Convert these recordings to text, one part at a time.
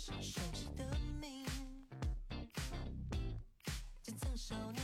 像熟的名这曾少年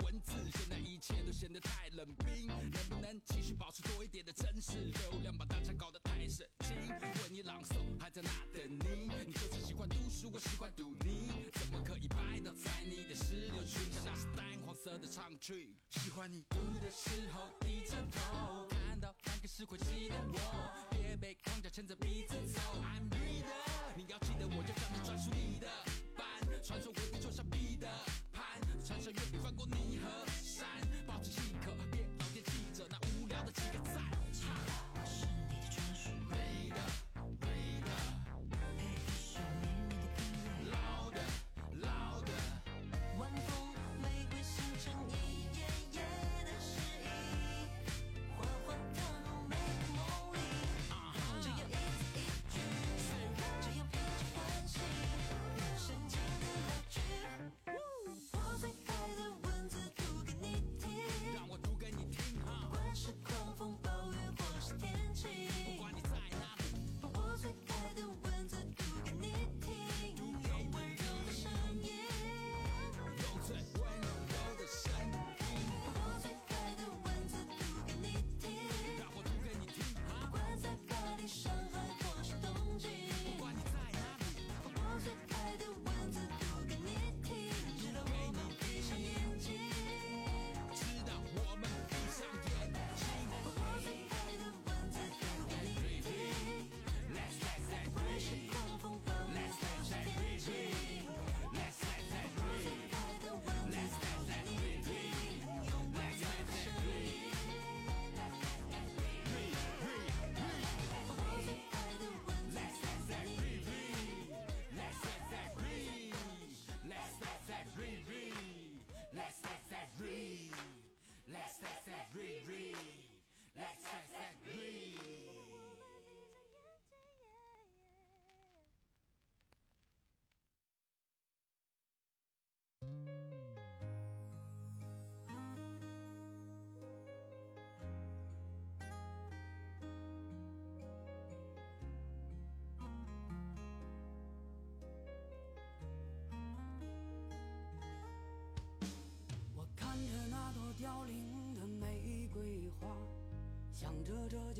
文字现在一切都显得太冷冰，能不能继续保持多一点的真实？流量把大家搞得太神经。问你朗诵，还在那等你。你就是喜欢读书，我喜欢读你。怎么可以拜倒在你的石榴裙下？那是淡黄色的长裙。喜欢你读的时候低着头，看到那个是会记得我，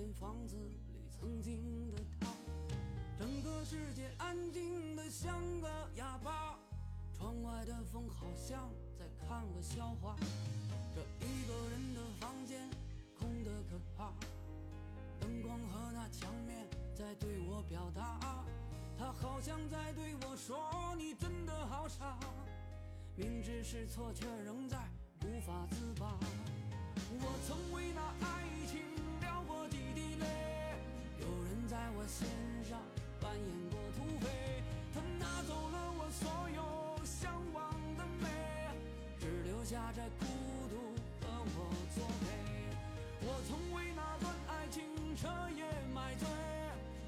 间房子里曾经的他。整个世界安静的像个哑巴，窗外的风好像在看个笑话。这一个人的房间空得可怕，灯光和那墙面在对我表达，他好像在对我说：“你真的好傻。”明知是错，却仍在。无法自拔，我曾为那爱情，我心上扮演过土匪，他拿走了我所有向往的美，只留下这孤独和我作陪。我曾为那段爱情彻夜买醉，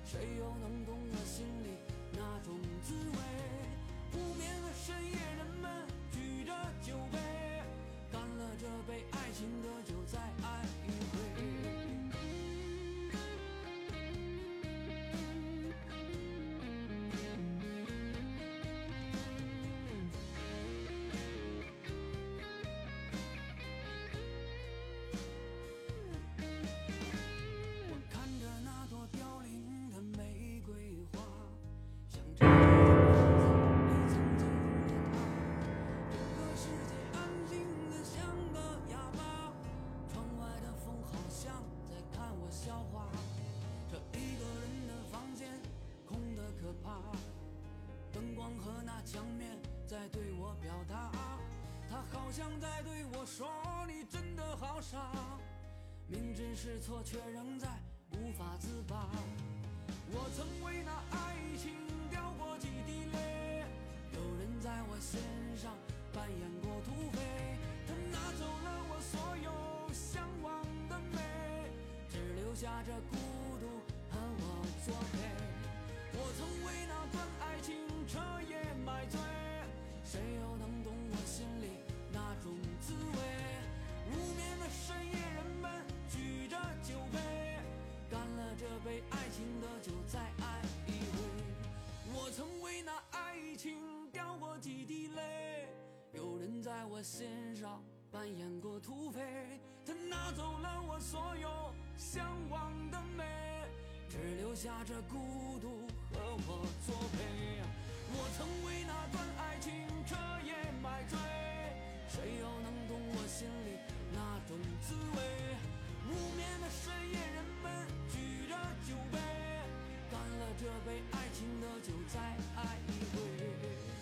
谁又能懂我心里那种滋味？无眠的深夜，人们举着酒杯。”明知是错，却仍在无法自拔。我曾为那爱情掉过几滴泪，有人在我心上扮演过土匪，他拿走了我所有向往的美，只留下这孤独和我作陪。心上扮演过土匪，他拿走了我所有向往的美，只留下这孤独和我作陪。我曾为那段爱情彻夜买醉，谁又能懂我心里那种滋味？无眠的深夜，人们举着酒杯，干了这杯爱情的酒，再爱一回。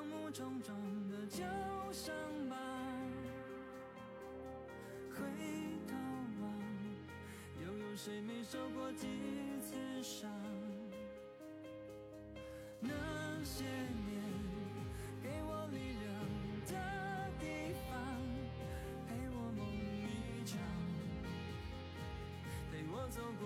盲目冲撞的旧伤疤，回头望，又有谁没受过几次伤？那些年，给我力量的地方，陪我梦一场，陪我走过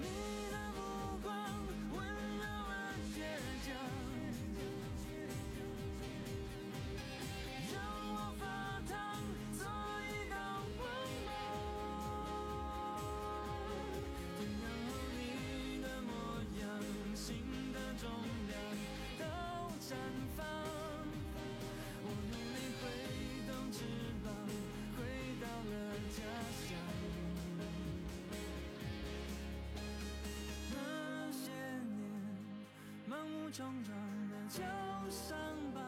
你木长的旧伤疤，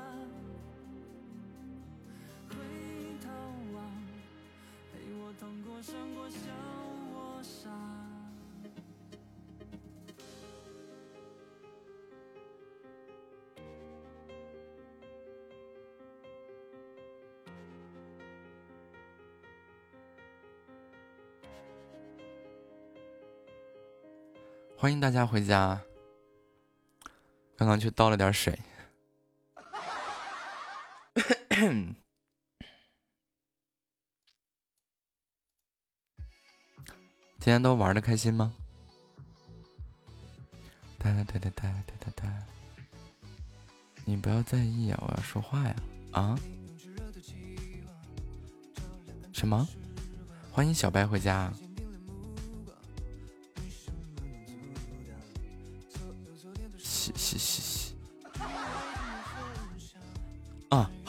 回头望，陪我痛过、伤过、笑我傻。欢迎大家回家。刚刚去倒了点水。今天都玩的开心吗？哒哒哒哒哒哒哒，你不要在意啊，我要说话呀！啊？什么？欢迎小白回家。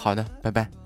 好的，拜拜。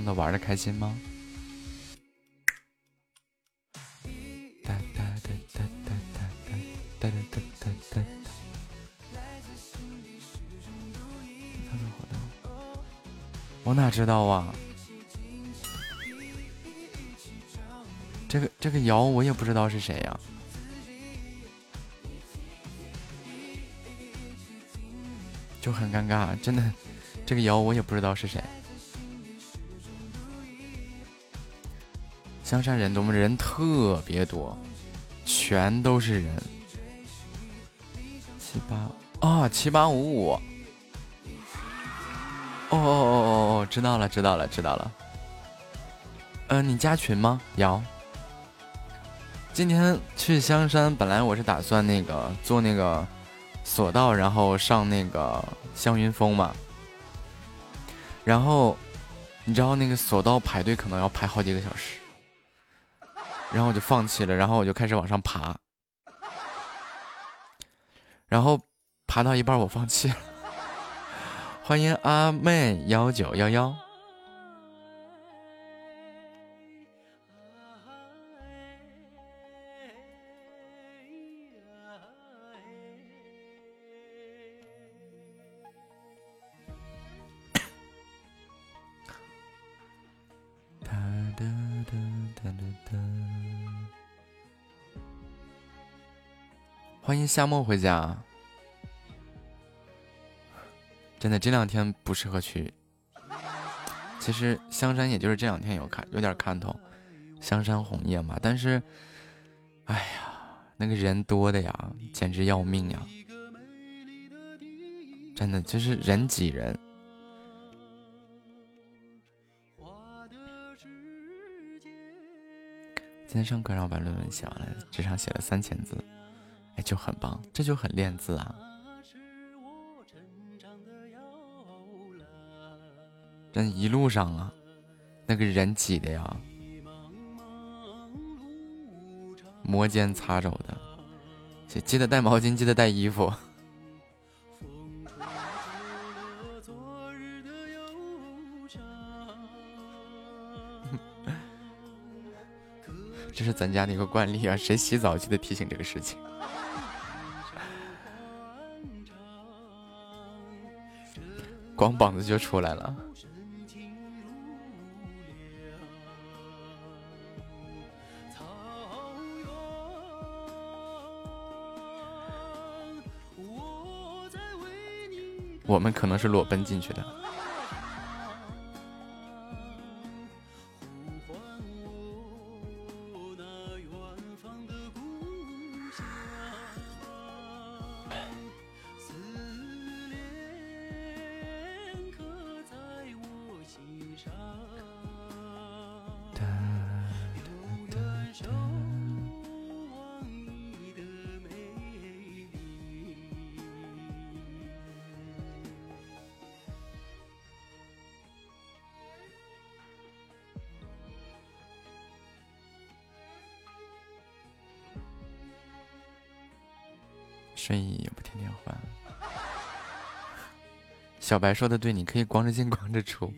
样的？玩的开心吗？哒哒哒哒哒哒哒哒哒哒哒哒。他的活动，我哪知道啊？这个这个瑶我也不知道是谁呀、就很尴尬，真的，这个瑶我也不知道是谁。香山人多吗？人特别多，全都是人。七八啊，七八五五。哦哦哦哦哦，知道了，知道了，知道了。嗯、你加群吗？瑶。今天去香山，本来我是打算那个坐那个索道，然后上那个香云峰嘛。然后你知道那个索道排队可能要排好几个小时，然后我就放弃了，然后我就开始往上爬，然后爬到一半我放弃了。欢迎阿妹幺九幺幺。夏末回家。真的这两天不适合去。其实香山也就是这两天有看有点看头，香山红叶嘛。但是，哎呀，那个人多的呀，简直要命呀！真的就是人挤人。今天上课，然后把论文写完了，纸上写了三千字，就很棒，这就很练字啊。这一路上啊，那个人挤的呀，摩肩擦肘的，记得带毛巾，记得带衣服。这是咱家的一个惯例啊，谁洗澡记得提醒这个事情。光膀子就出来了。我们可能是裸奔进去的。白说的对，你可以光着进 光着出。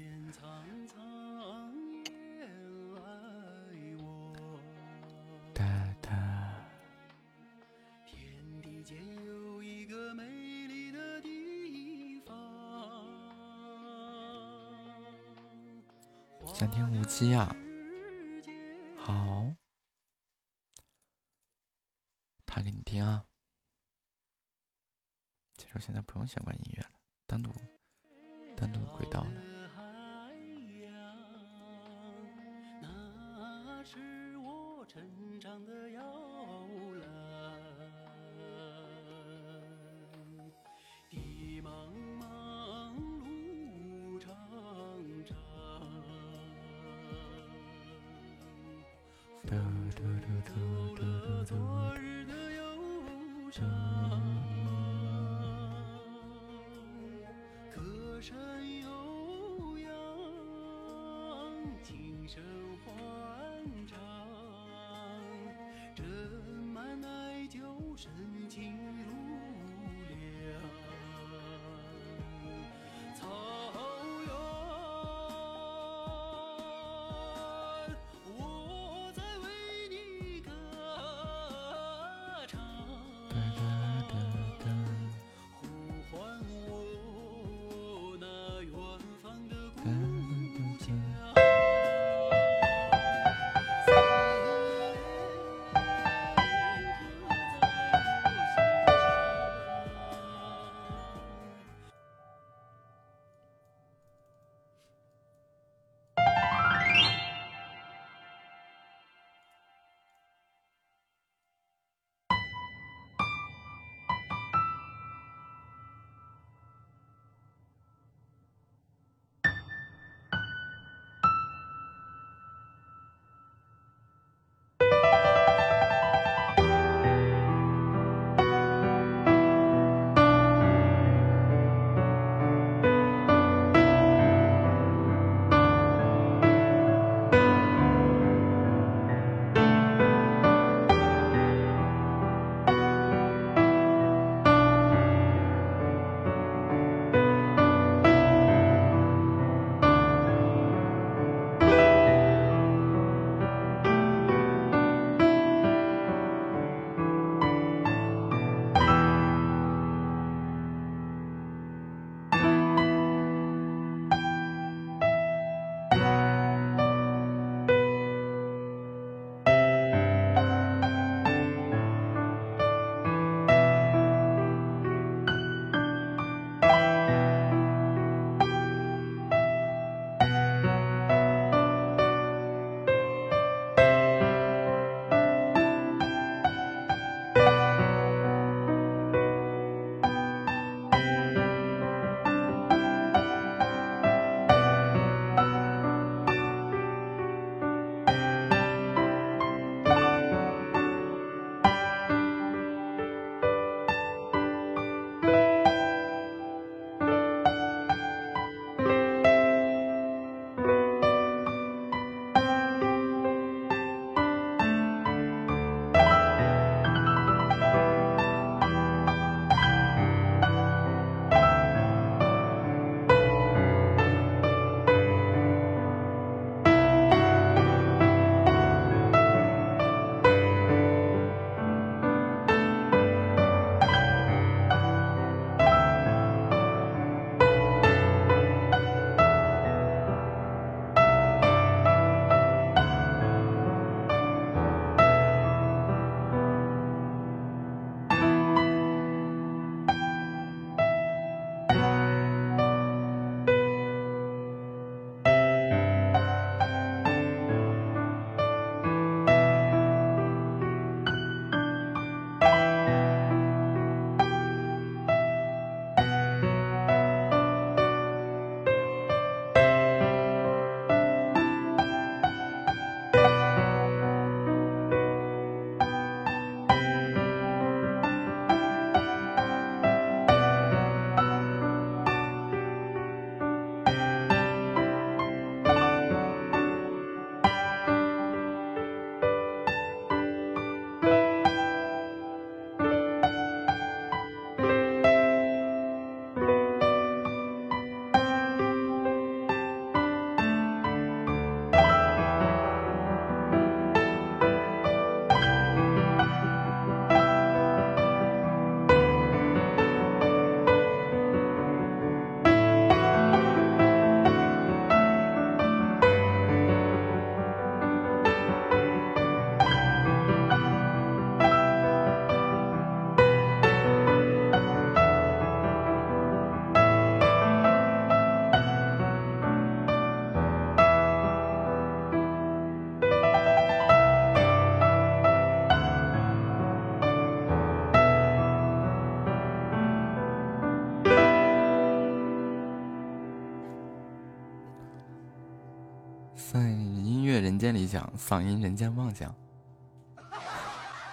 间理想，嗓音人间妄想。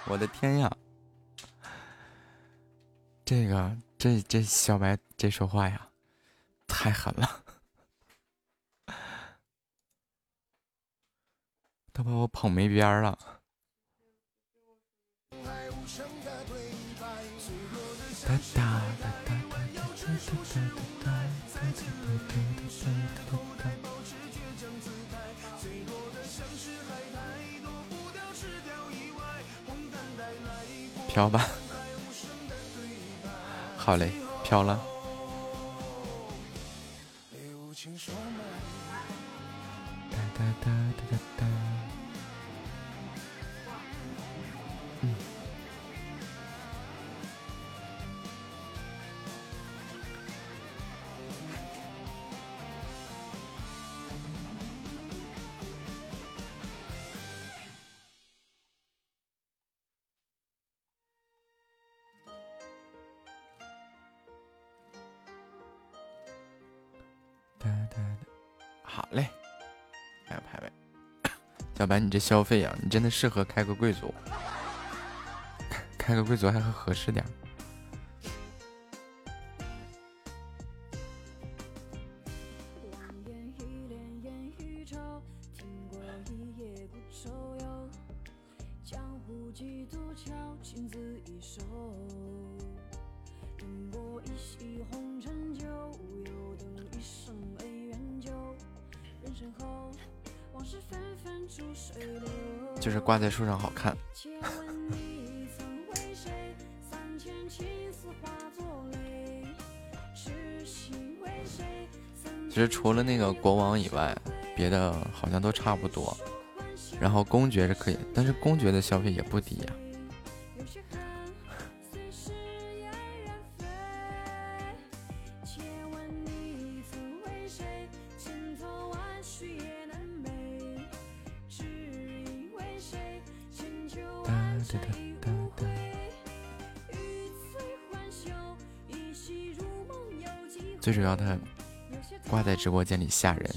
我的天呀！这个这这小白这说话呀，太狠了，都把我捧没边儿了。飘吧，好嘞，飘了。小白，你这消费呀，你真的适合开个贵族，开个贵族还合适点。挂在树上好看。其实除了那个国王以外，别的好像都差不多。然后公爵是可以，但是公爵的消费也不低呀。最直播间里吓人。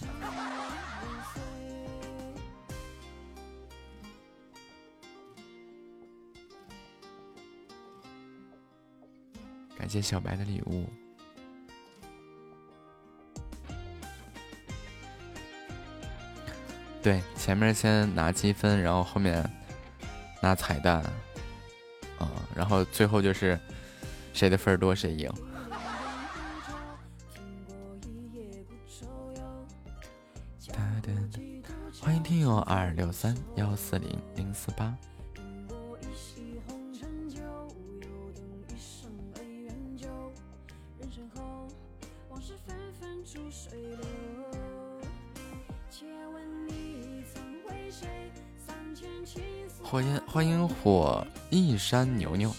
感谢小白的礼物。对，前面先拿积分，然后后面拿彩蛋，啊，然后最后就是谁的分多谁赢。二六三幺四零零四八。欢迎欢迎火一山牛牛。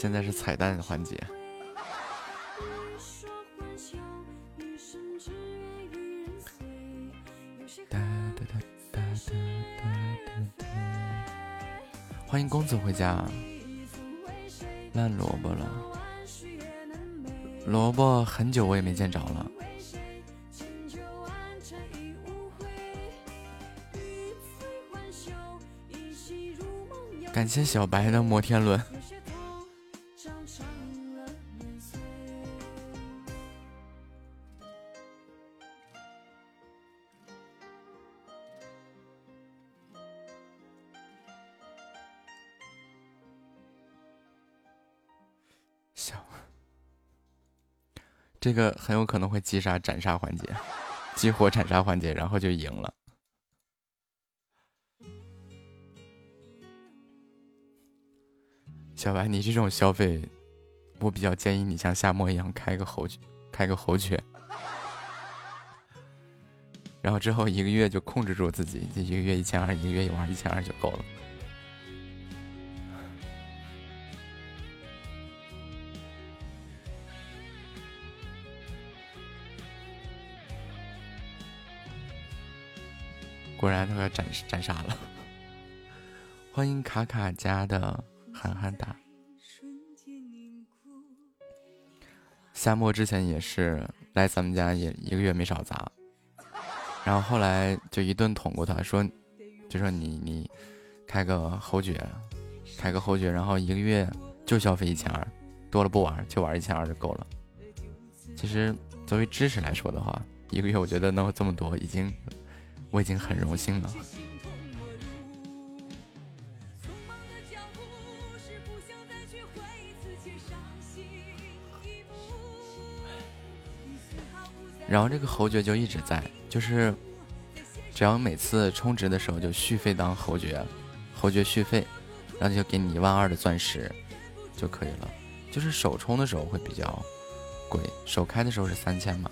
现在是彩蛋环节。欢迎公子回家。烂萝卜了，萝卜很久我也没见着了。感谢小白的摩天轮。这个很有可能会击杀斩杀环节，激活斩杀环节，然后就赢了。小白，你这种消费，我比较建议你像夏末一样开个猴，开个猴犬，然后之后一个月就控制住自己，这一个月一千二，一个月一万一千二就够了。果然他要斩斩杀了。欢迎卡卡家的憨憨达。夏末之前也是来咱们家，也一个月没少砸，然后后来就一顿捅过他，说，就说你你开个侯爵，开个侯爵，然后一个月就消费一千二，多了不玩，就玩一千二就够了。其实作为知识来说的话，一个月我觉得能有这么多，已经我已经很荣幸了。然后这个侯爵就一直在，就是只要每次充值的时候就续费当侯爵，侯爵续费，然后就给你一万二的钻石就可以了。就是首充的时候会比较贵，首开的时候是三千嘛。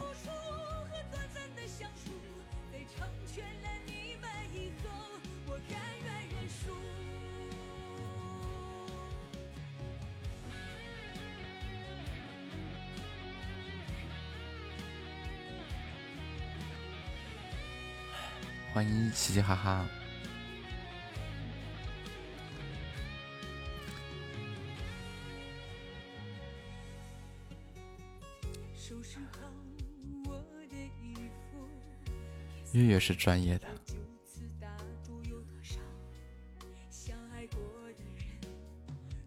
欢迎嘻嘻哈哈。月月是专业的。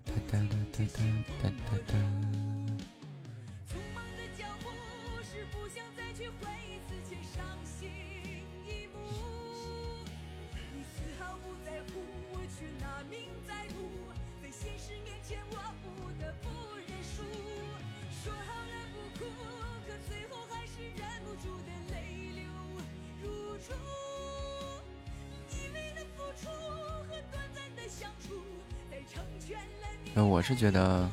哒哒哒哒哒哒哒。那我是觉得，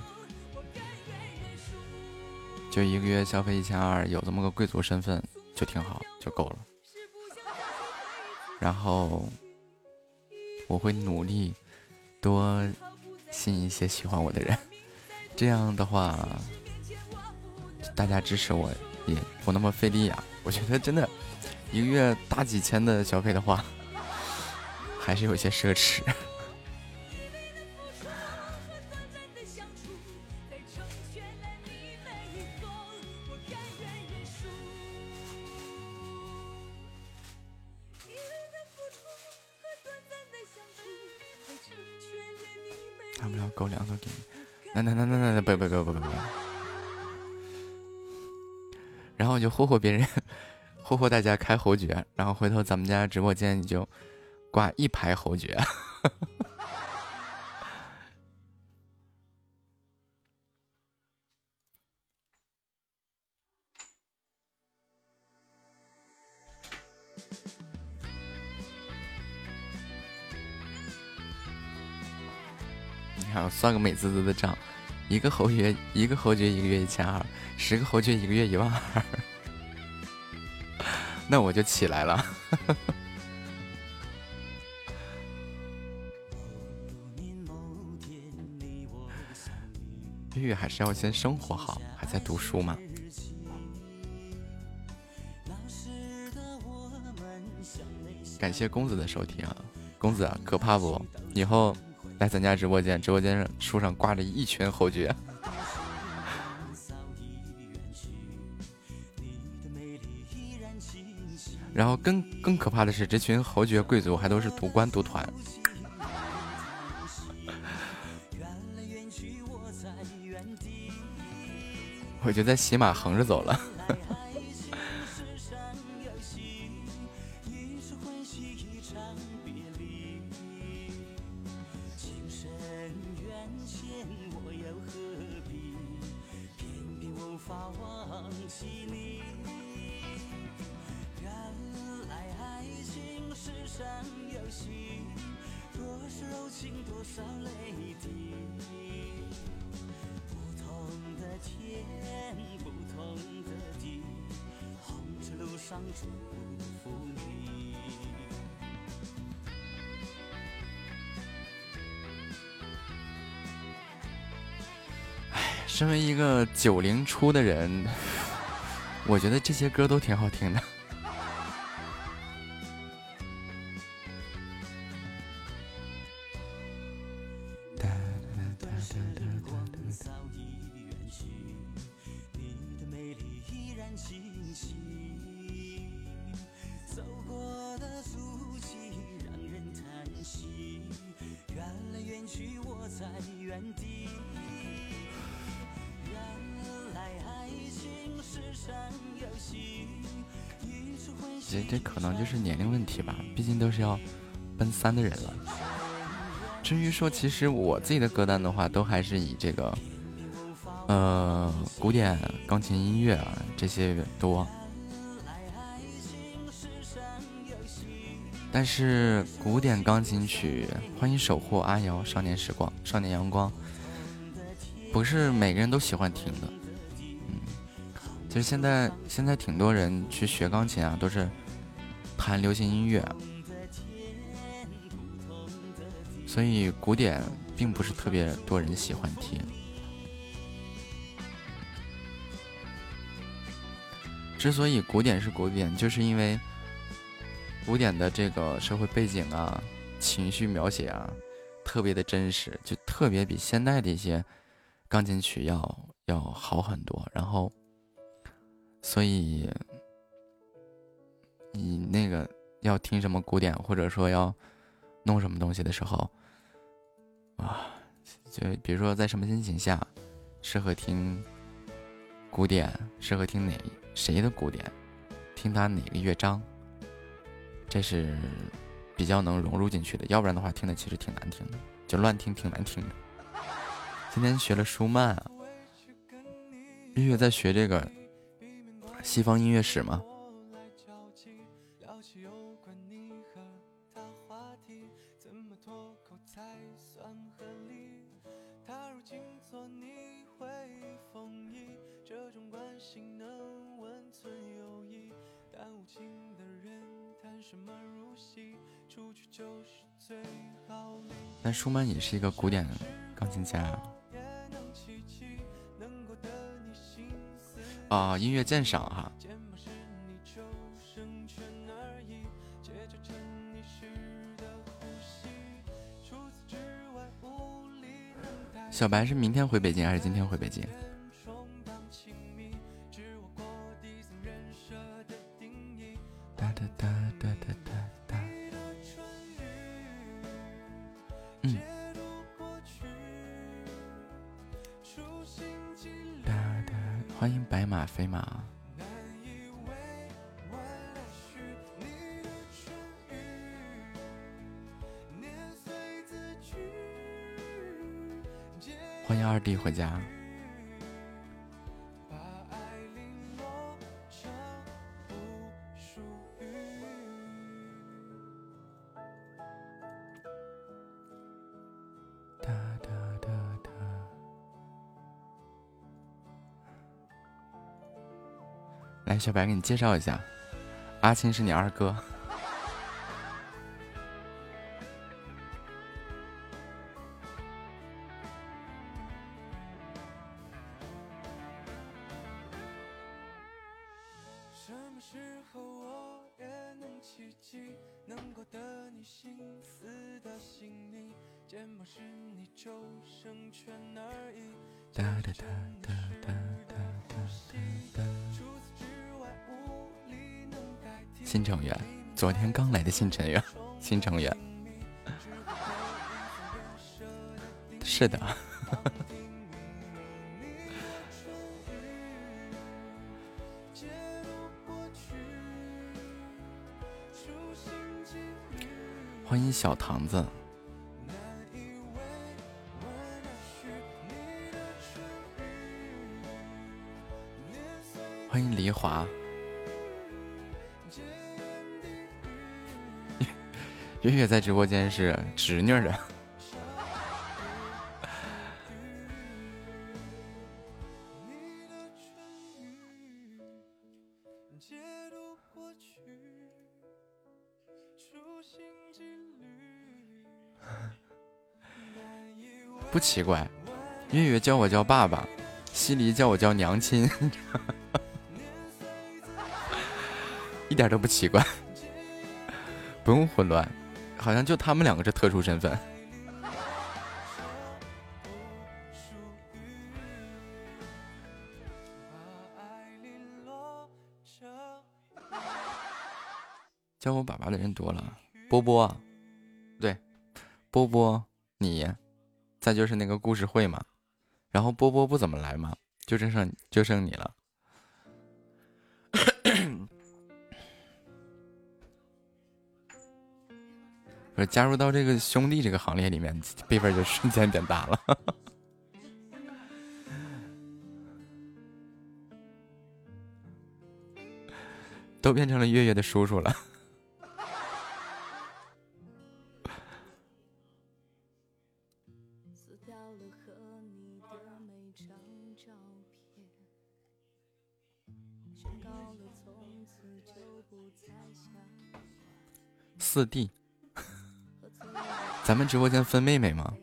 就一个月消费一千二，有这么个贵族身份就挺好，就够了。然后我会努力多吸引一些喜欢我的人，这样的话，大家支持我也不那么费力呀。我觉得真的，一个月大几千的消费的话，还是有些奢侈。狗粮都给你，那那那那那不不不不不不，然后我就霍霍别人，霍霍大家开侯爵，然后回头咱们家直播间你就挂一排侯爵。算个美滋滋的账，一个侯爵，一个侯爵一个月一千二，十个侯爵一个月一万二。那我就起来了。月月还是要先生活好，还在读书嘛。感谢公子的收听啊，公子可怕不？以后来咱家直播间，直播间上树上挂着一群侯爵。然后更更可怕的是，这群侯爵贵族还都是独官独团，我就在骑马横着走了。心多少泪滴。不同的天，不同的地，红尘路上祝福你。身为一个九零初的人，我觉得这些歌都挺好听的。说，其实我自己的歌单的话，都还是以这个，呃，古典钢琴音乐啊这些多。但是古典钢琴曲，欢迎守护阿瑶，少年时光，少年阳光，不是每个人都喜欢听的。嗯，其实现在现在挺多人去学钢琴啊，都是弹流行音乐。所以古典并不是特别多人喜欢听。之所以古典是古典，就是因为古典的这个社会背景啊、情绪描写啊，特别的真实，就特别比现代的一些钢琴曲要要好很多。然后，所以你那个要听什么古典，或者说要弄什么东西的时候。啊，就比如说在什么心情下适合听古典，适合听哪谁的古典，听他哪个乐章，这是比较能融入进去的。要不然的话，听的其实挺难听的，就乱听挺难听的。今天学了舒曼啊，日月在学这个西方音乐史吗？但舒曼也是一个古典钢琴家啊，音乐鉴赏哈。小白是明天回北京还是今天回北京？小白，给你介绍一下，阿青是你二哥。新成员，新成员，是的。欢迎小唐子，欢迎黎华。月月在直播间是侄女的。不奇怪，月月叫我叫爸爸，西离叫我叫娘亲，一点都不奇怪，不用混乱。好像就他们两个是特殊身份。叫我爸爸的人多了，波波，对，波波，你，再就是那个故事会嘛，然后波波不怎么来嘛，就剩就剩你了。说加入到这个兄弟这个行列里面，辈分就瞬间变大了，都变成了月月的叔叔了。四弟，咱们直播间分妹妹吗？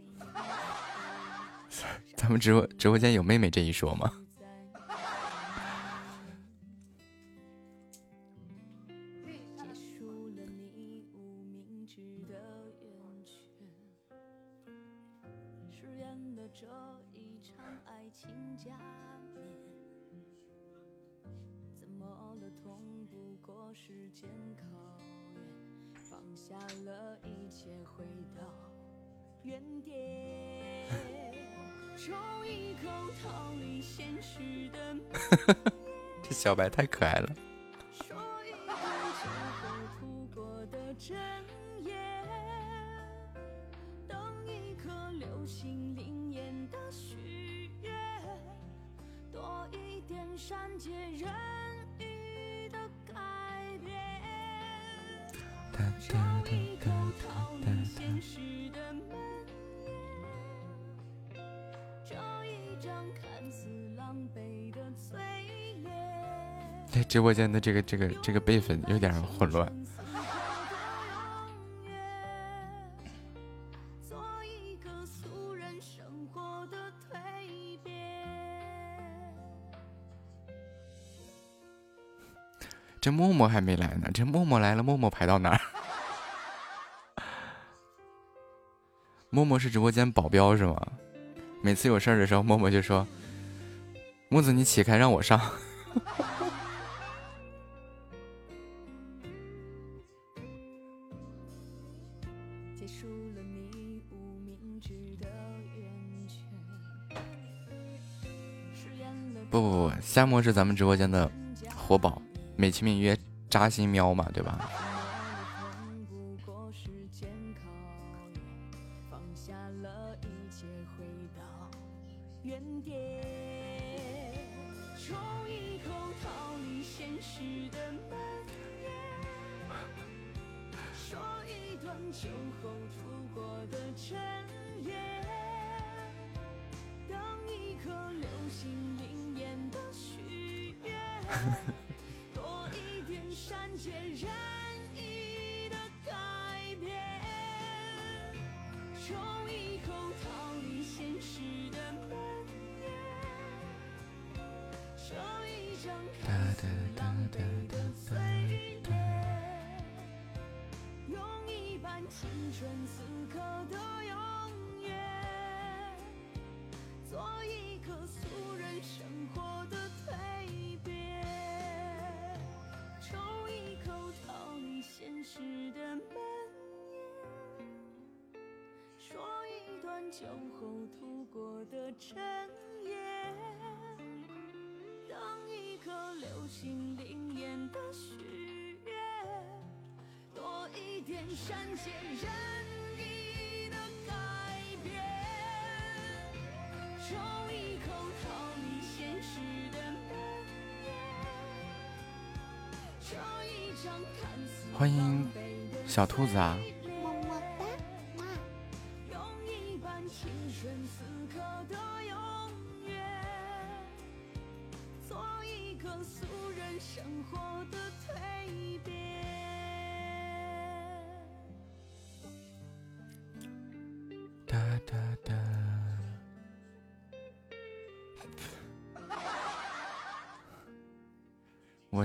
咱们直播直播间有妹妹这一说吗？白太可爱了。直播间的这个这个这个辈分有点混乱。这默默还没来呢，这默默来了，默默排到哪儿？默默是直播间保镖是吗？每次有事儿的时候，默默就说：“木子，你起开，让我上。” 夏沫是咱们直播间的活宝，美其名曰扎心喵嘛，对吧？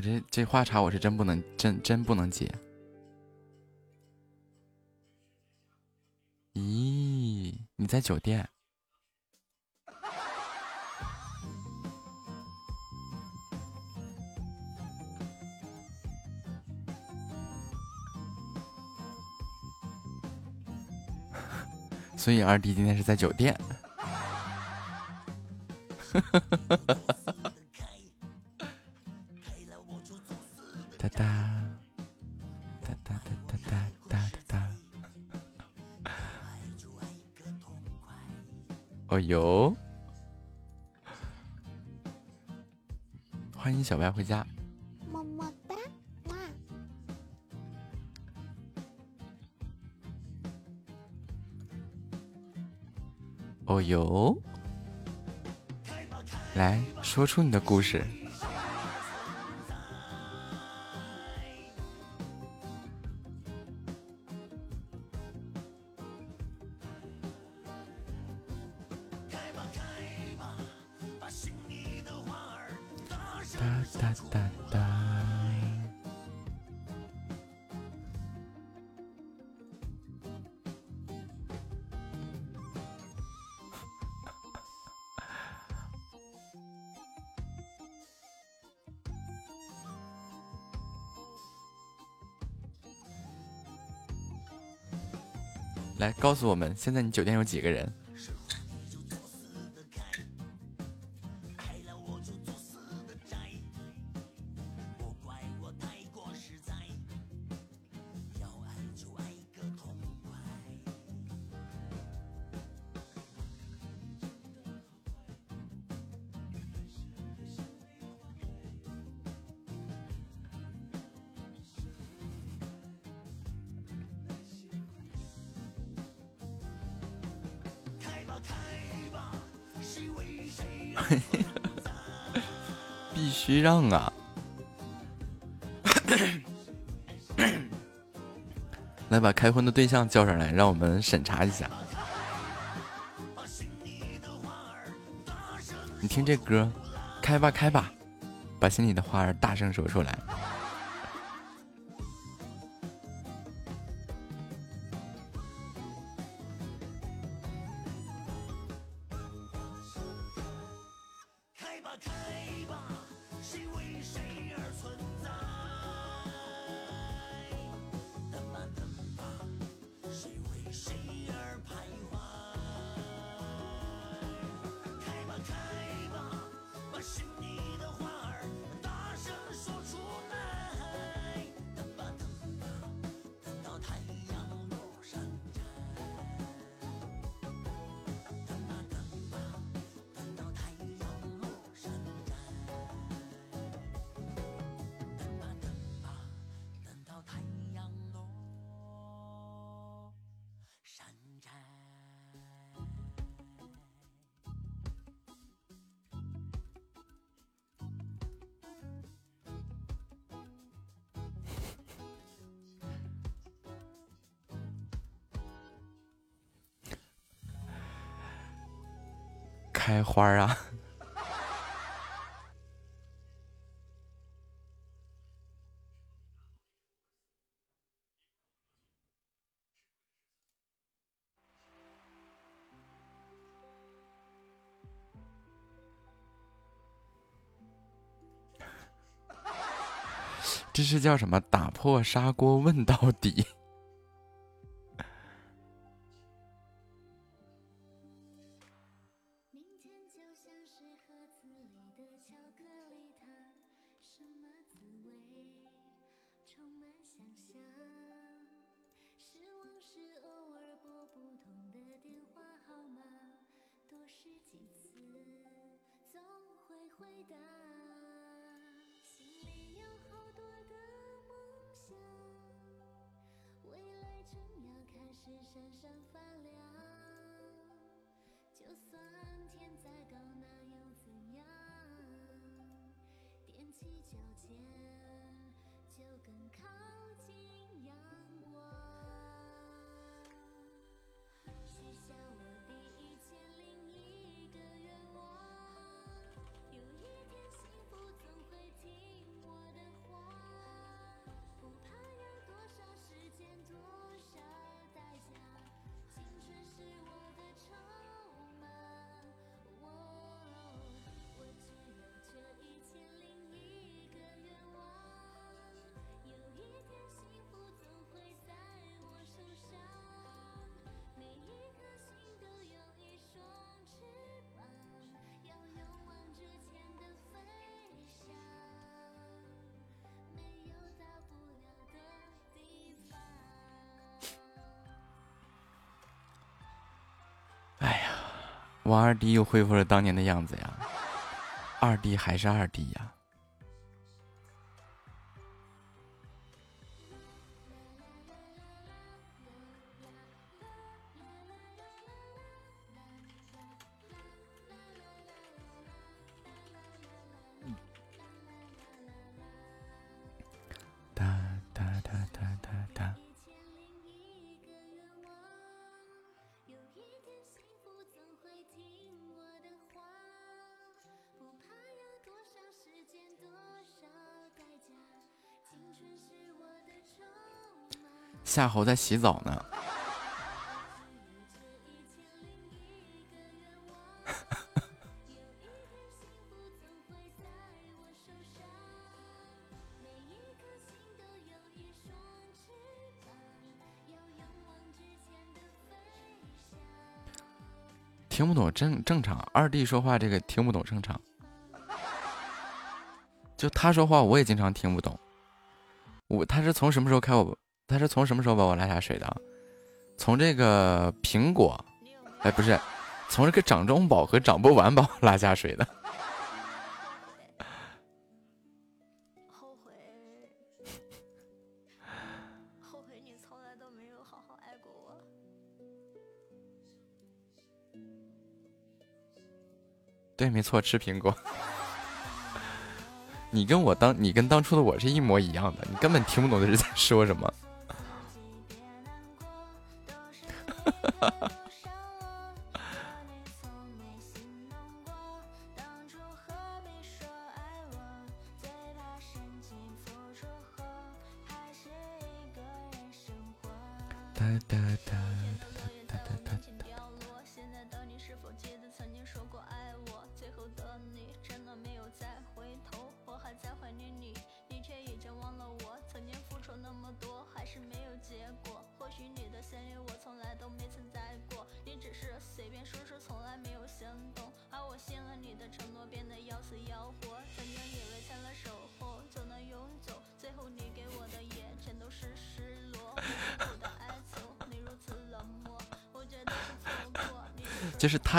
这这话茬我是真不能真真不能接。咦，你在酒店？所以二弟今天是在酒店。有！欢迎小白回家。么么哒，哇！哦哟！来说出你的故事。哒哒哒哒来告诉我们，现在你酒店有几个人？上啊！来把开荤的对象叫上来，让我们审查一下。你听这歌，开吧开吧，把心里的话儿大声说出来。是叫什么？打破砂锅问到底。我二弟又恢复了当年的样子呀，二弟还是二弟呀。夏侯在洗澡呢。听不懂正正常，二弟说话这个听不懂正常。就他说话我也经常听不懂。我他是从什么时候开我？他是从什么时候把我拉下水的？从这个苹果，哎，不是，从这个掌中宝和掌不完把我拉下水的。后悔，后悔你从来都没有好好爱过我。对，没错，吃苹果。你跟我当，你跟当初的我是一模一样的，你根本听不懂这是在说什么。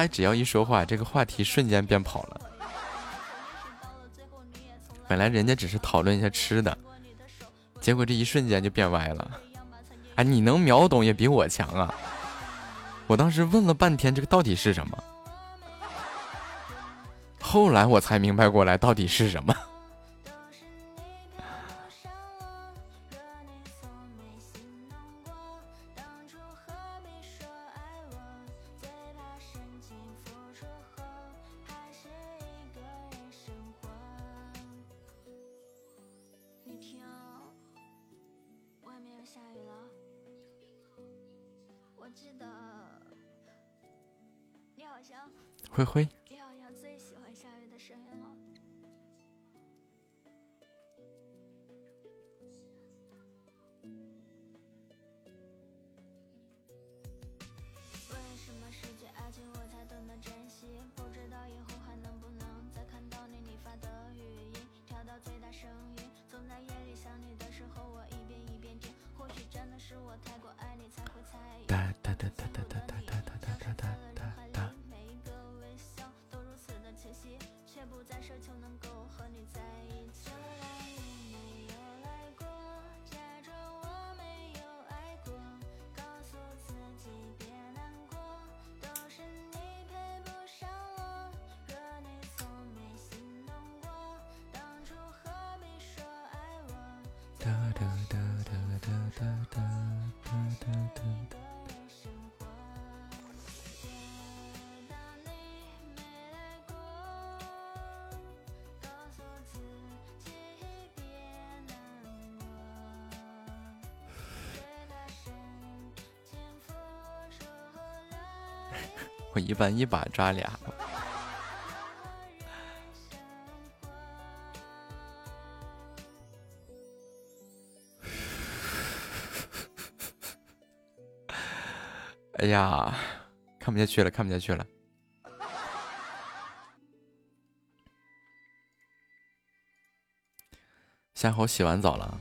哎只要一说话，这个话题瞬间变跑了。本来人家只是讨论一下吃的，结果这一瞬间就变歪了。哎，你能秒懂也比我强啊！我当时问了半天，这个到底是什么？后来我才明白过来到底是什么。灰灰。我一般一把抓俩。哎呀，看不下去了，看不下去了。夏侯洗完澡了。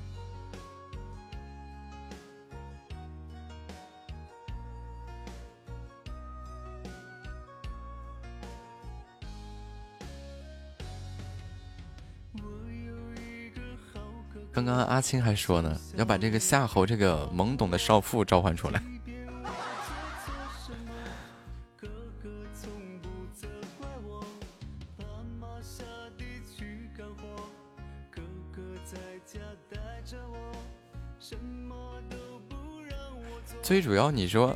阿青还说呢，要把这个夏侯这个懵懂的少妇召唤出来。最主要，你说，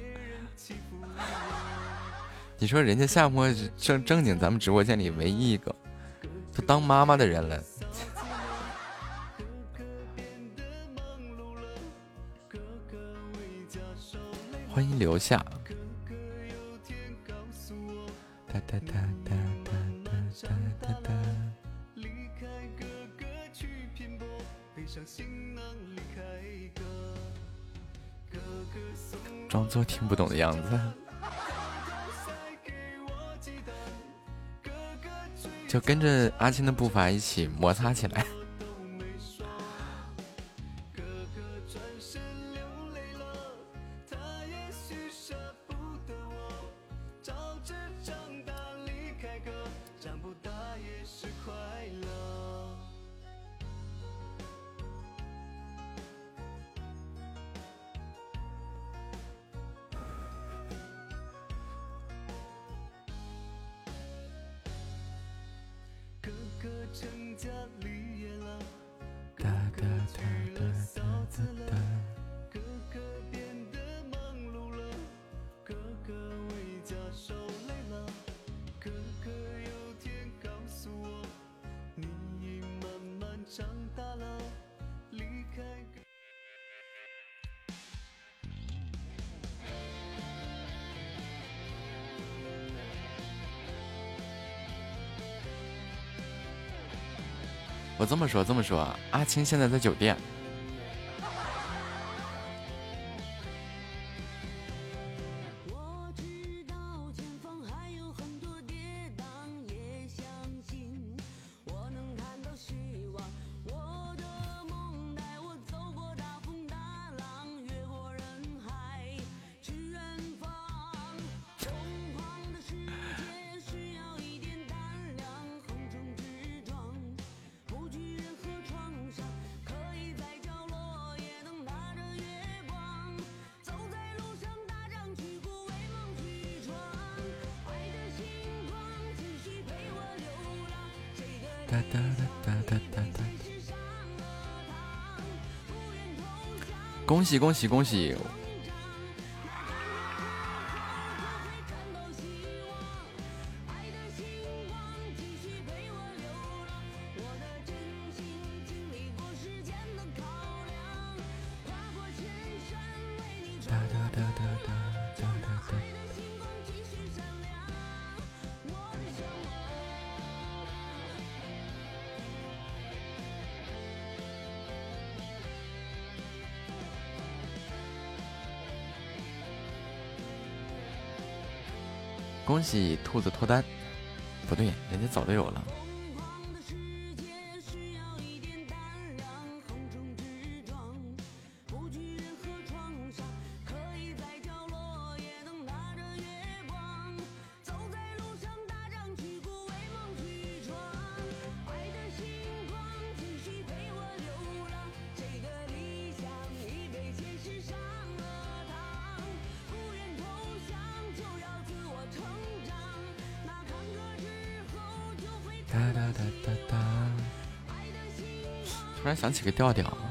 你说人家夏沫正正经咱们直播间里唯一一个，都当妈妈的人了。欢迎留下。哒哒哒哒哒哒哒哒哒。装作听不懂的样子，就跟着阿青的步伐一起摩擦起来。说，阿青现在在酒店。哒哒哒哒哒哒恭喜恭喜恭喜。恭喜兔子脱单，不对，人家早就有了。想起个调调。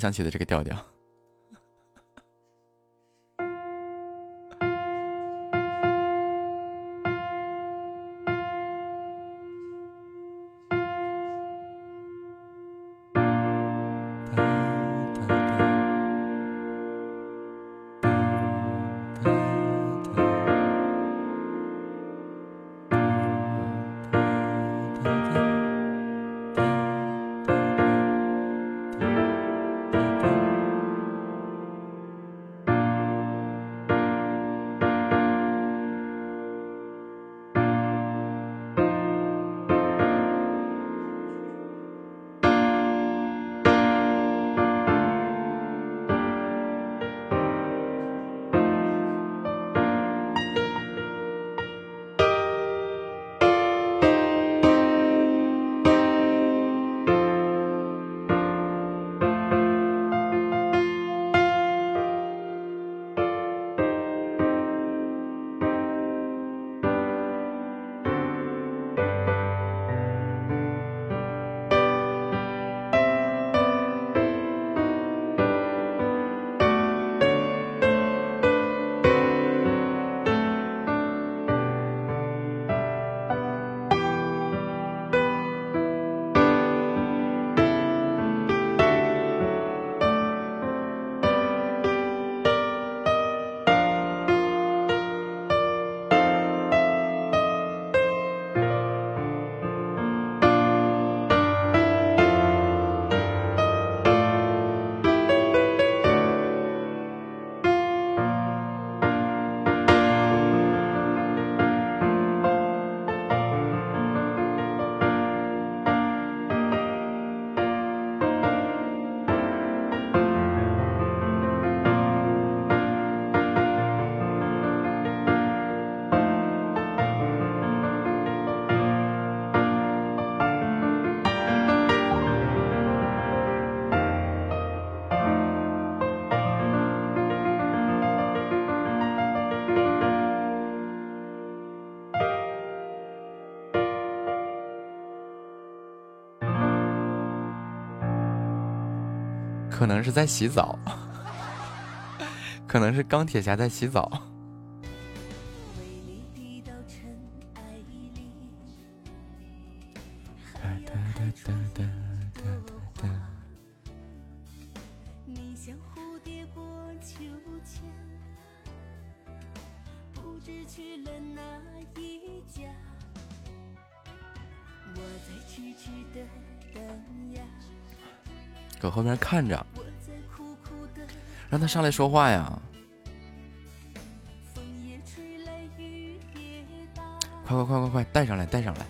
想起的这个调调。可能是在洗澡，可能是钢铁侠在洗澡。上来说话呀！快快快快快，带上来，带上来！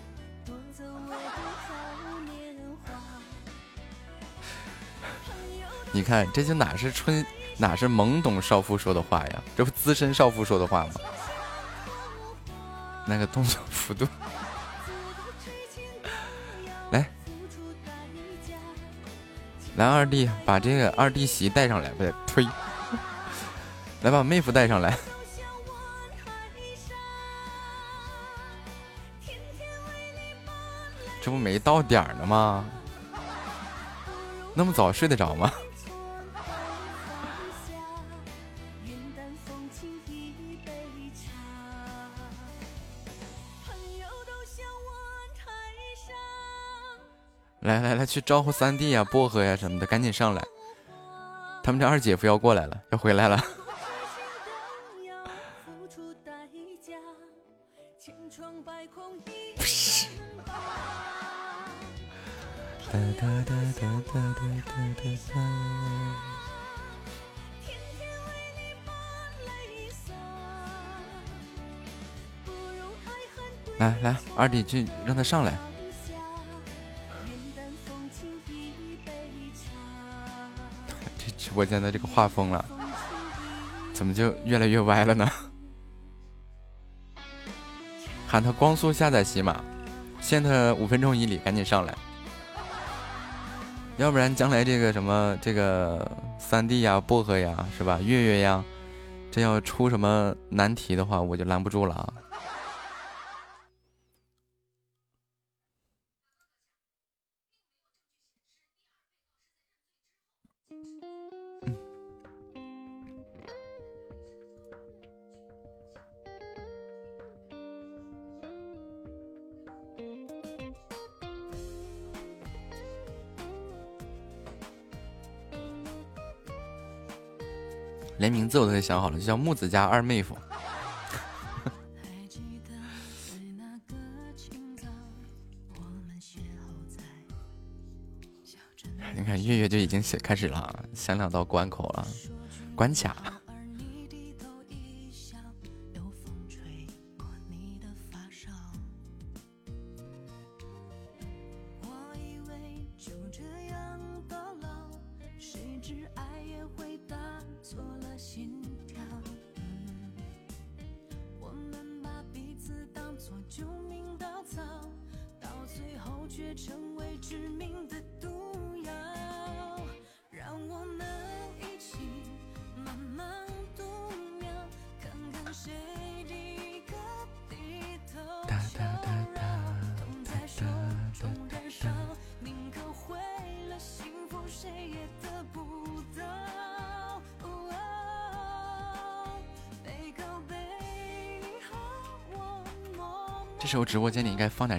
你看，这就哪是春，哪是懵懂少妇说的话呀？这不资深少妇说的话吗？那个动作幅度。来来二弟，把这个二弟媳带上来，不对，推，来把妹夫带上来，这不没到点儿呢吗？那么早睡得着吗？来来来，去招呼三弟呀、薄荷呀什么的，赶紧上来！他们家二姐夫要过来了，要回来了。哒哒哒哒哒哒哒哒来来，二弟去让他上来。这直播间的这个画风了，怎么就越来越歪了呢？喊他光速下载喜马，限他五分钟以里，赶紧上来，要不然将来这个什么这个三 D 呀、薄荷呀，是吧？月月呀，这要出什么难题的话，我就拦不住了啊！想好了，就叫木子家二妹夫。你看月月就已经写开始了，想两道关口了，关卡。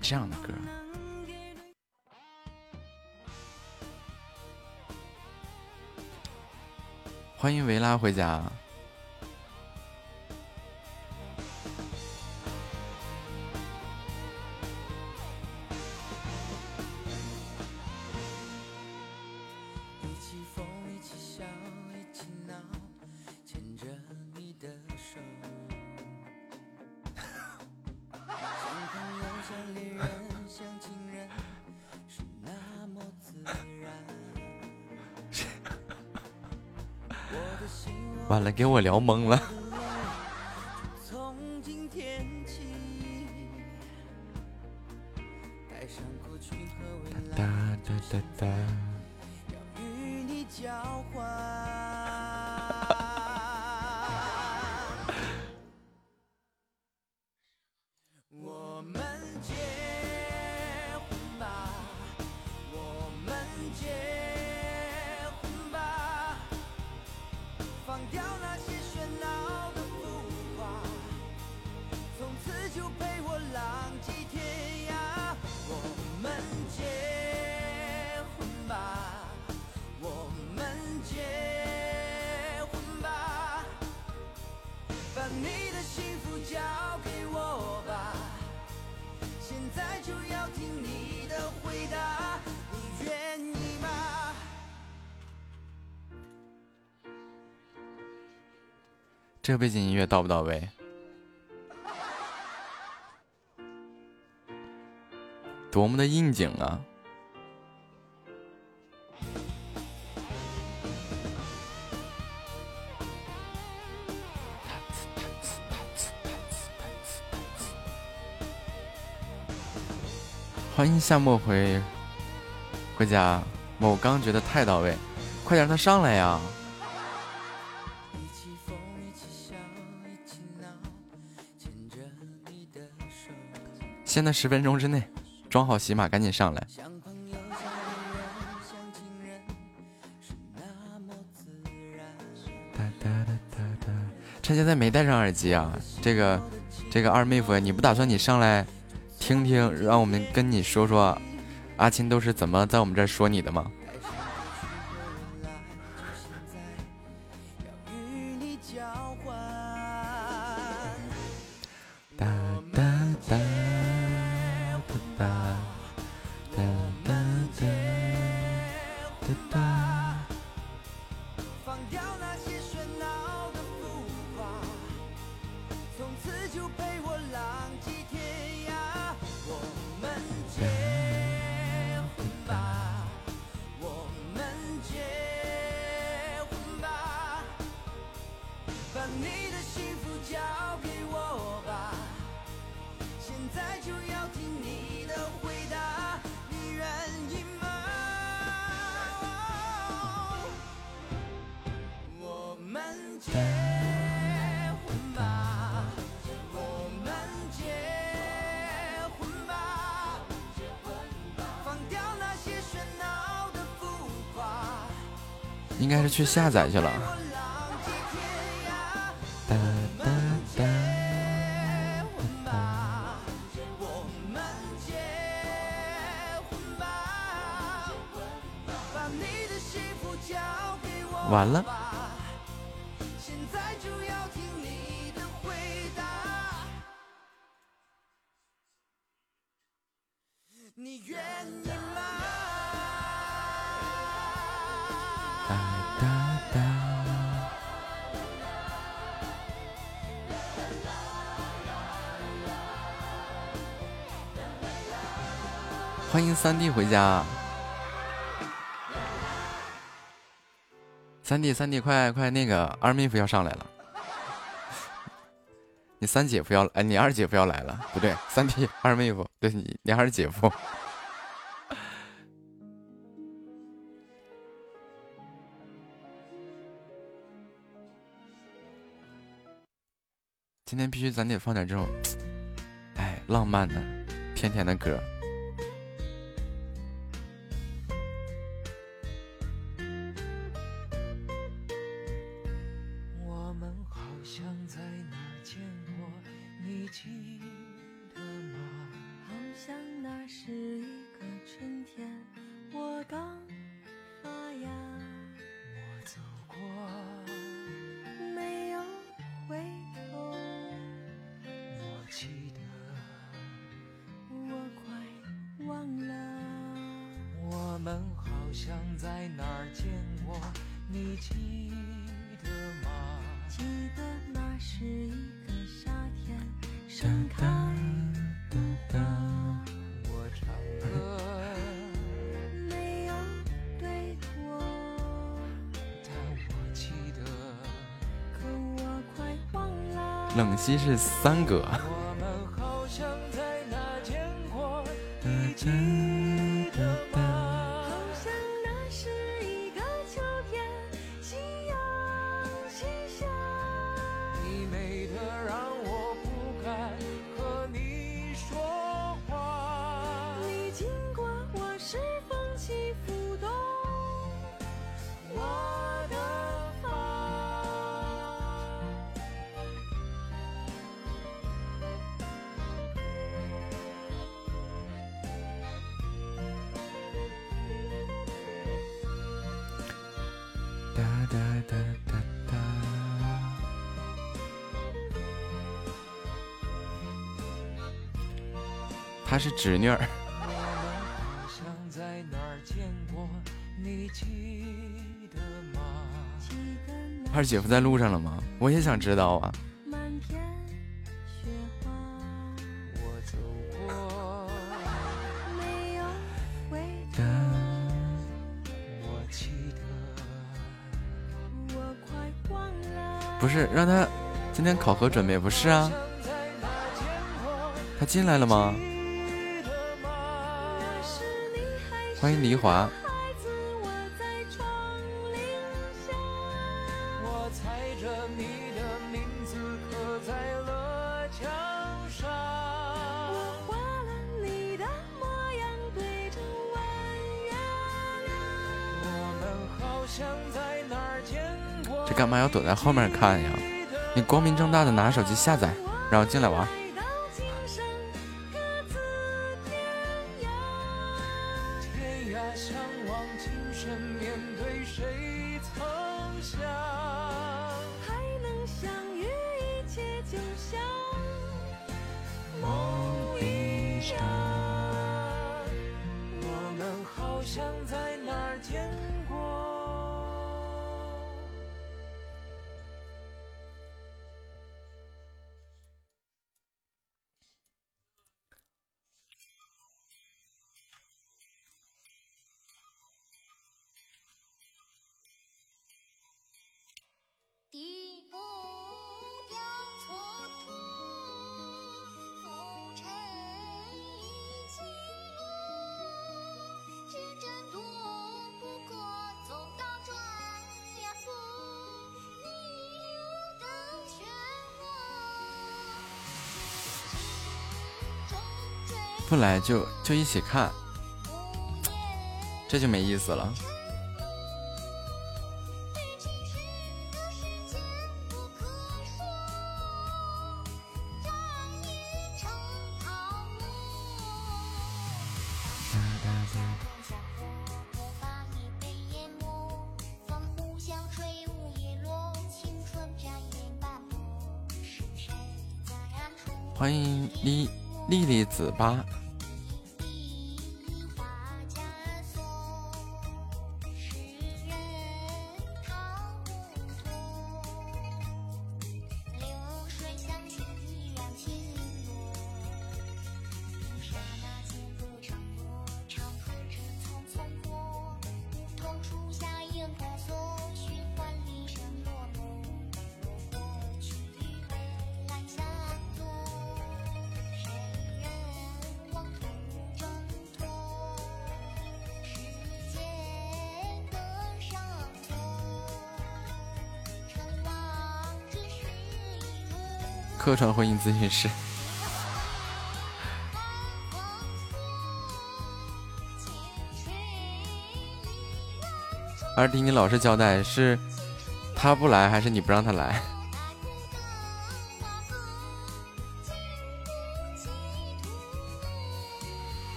这样的歌。欢迎维拉回家。聊懵了。这背景音乐到不到位？多么的应景啊！欢迎夏末回回家，我刚觉得太到位，快点让他上来呀！现在十分钟之内装好喜马，赶紧上来。趁现在没戴上耳机啊，这个这个二妹夫，你不打算你上来听听，让我们跟你说说阿青都是怎么在我们这儿说你的吗？去下载去了。三弟回家。三弟，三弟，快快，那个二妹夫要上来了。你三姐夫要，哎，你二姐夫要来了，不对，三弟二妹夫，对你，你二姐夫。今天必须咱得放点这种，哎，浪漫的、甜甜的歌。三个。侄女儿，二姐夫在路上了吗？我也想知道啊。不是，让他今天考核准备，不是啊。他进来了吗？欢迎黎华。这干嘛要躲在后面看呀？你光明正大的拿手机下载，然后进来玩。不来就就一起看。这就没意思了。咨询师，而听你老实交代，是他不来，还是你不让他来？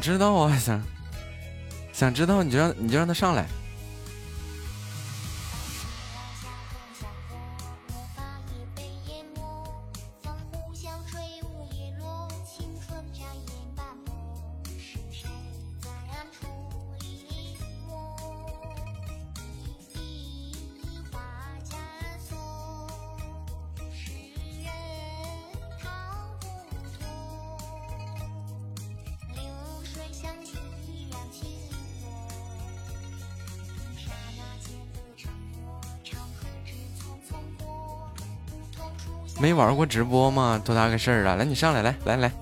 知道啊想想知道你就让你就让他上来。玩过直播吗？多大个事儿啊来你上来来来来。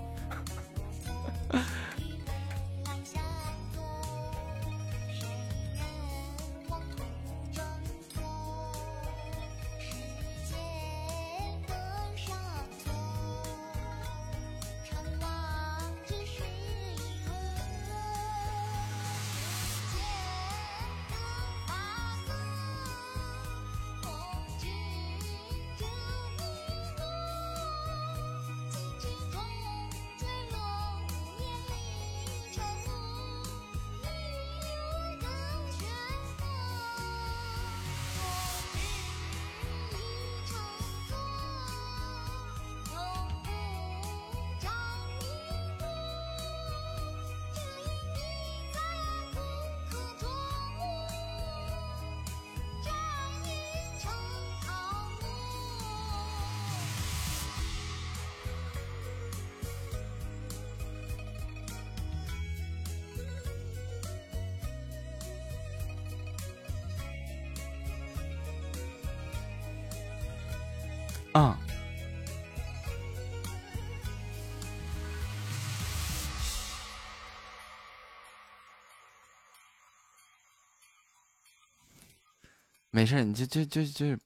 没事，你就就就就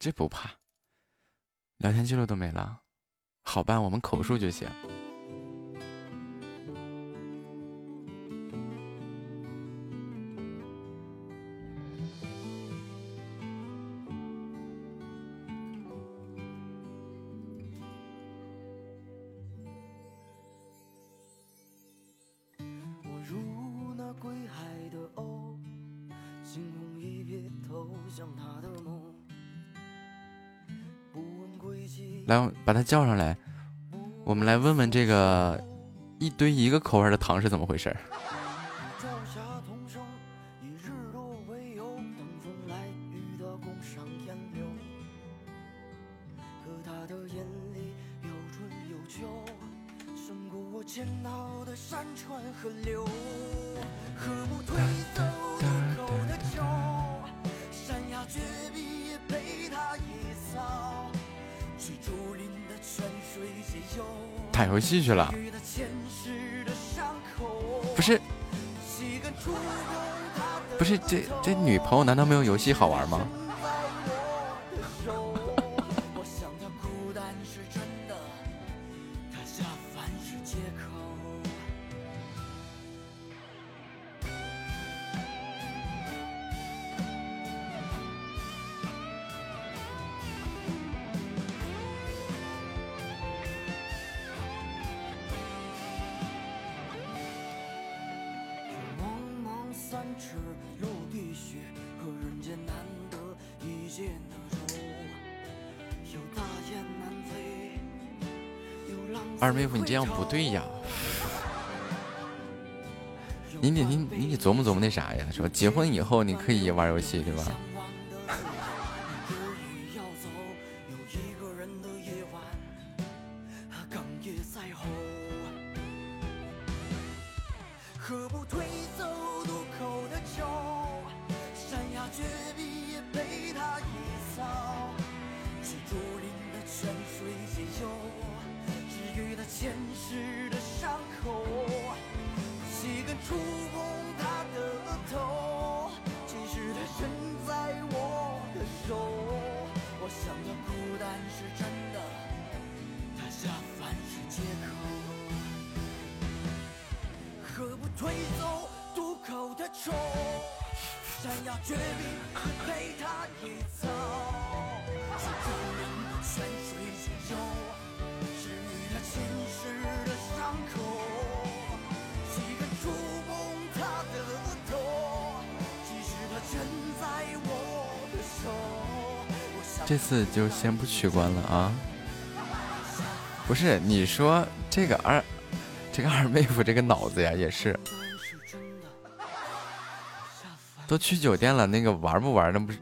这不怕，聊天记录都没了，好办，我们口述就行。把他叫上来，我们来问问这个一堆一个口味的糖是怎么回事。去了，不是不是这这女朋友难道没有游戏好玩吗？三尺有滴血，和人间难得一见的柔。有大雁南飞，有浪二妹夫，你这样不对呀！你得你你得琢磨琢磨那啥呀，说结婚以后你可以玩游戏，对吧？就先不取关了啊！不是，你说这个二这个二妹夫这个脑子呀，也是，都去酒店了，那个玩不玩那不是？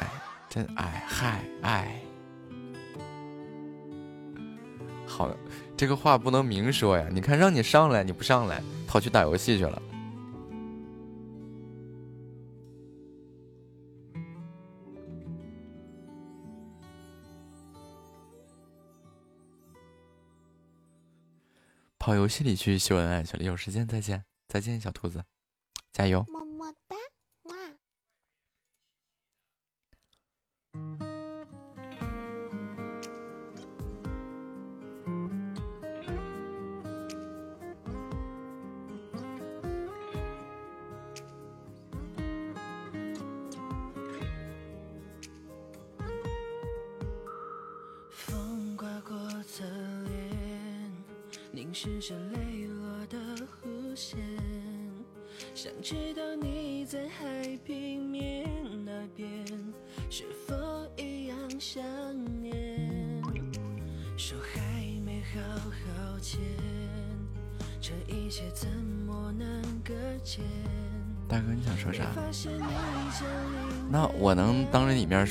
哎，真哎嗨哎，好，这个话不能明说呀！你看让你上来你不上来，跑去打游戏去了。跑游戏里去秀恩爱去了，有时间再见，再见，小兔子，加油！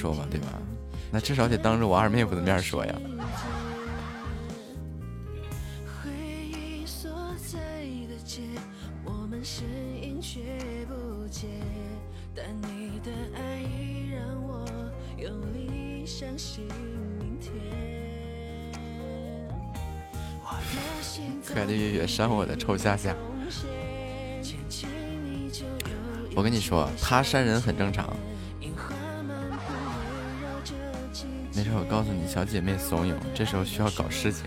说吗？对吧？那至少得当着我二妹夫的面说呀。回忆所在的街，我们身影却不见，但你的臭夏夏。我跟你说，他扇人很正常。没事，我告诉你，小姐妹怂恿，这时候需要搞事情。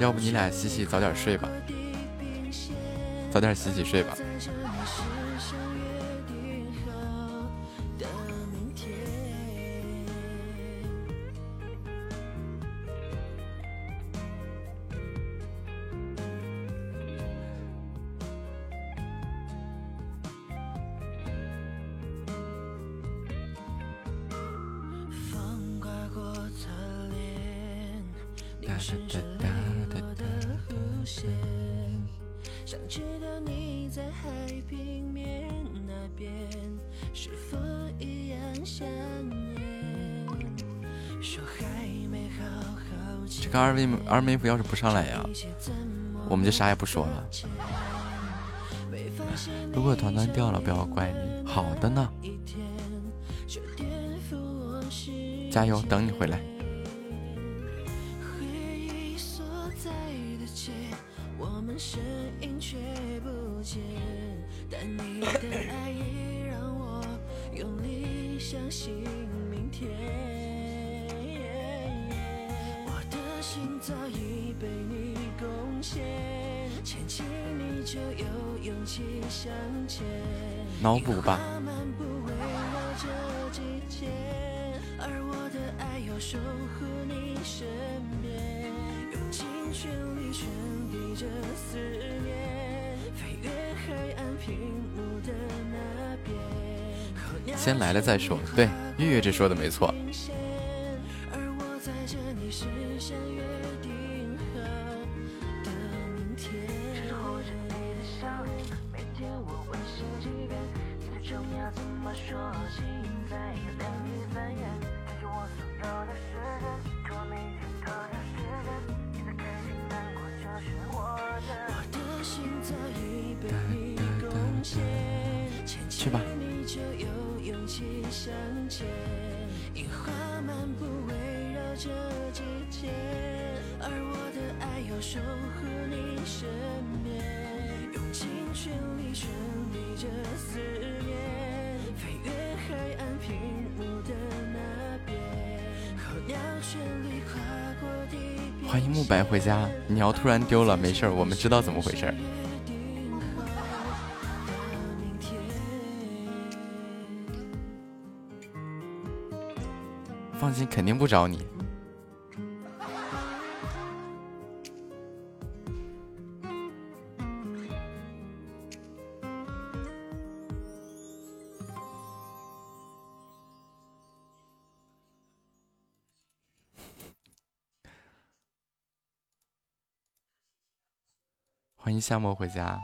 要不你俩洗洗，早点睡吧，早点洗洗睡吧。二妹夫要是不上来呀，我们就啥也不说了。如果团团掉了，不要怪你。好的呢，加油，等你回来。对，月月这说的没错。而我的爱要守护你身边，用尽全力传递着思念，飞越海岸屏幕的那边。候鸟全力跨过地平欢迎慕白回家，鸟突然丢了，没事，我们知道怎么回事。放心，肯定不找你。欢迎夏末回家。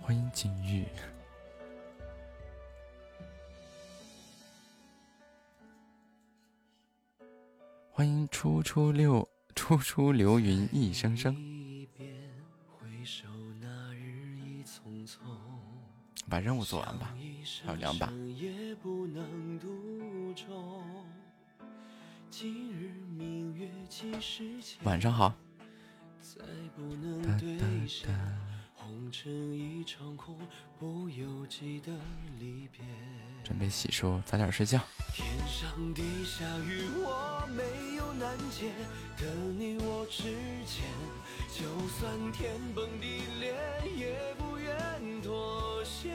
欢迎景玉。欢迎初初六初初流云一声声，把任务做完吧。还有两把，也不能独钟。今日明月几时前，晚上好。再不能哒兑哒现哒。红尘一场空，不由己的离别。准备洗漱，早点睡觉。天上地下与我没有难解的你我之间，就算天崩地裂也不愿妥些。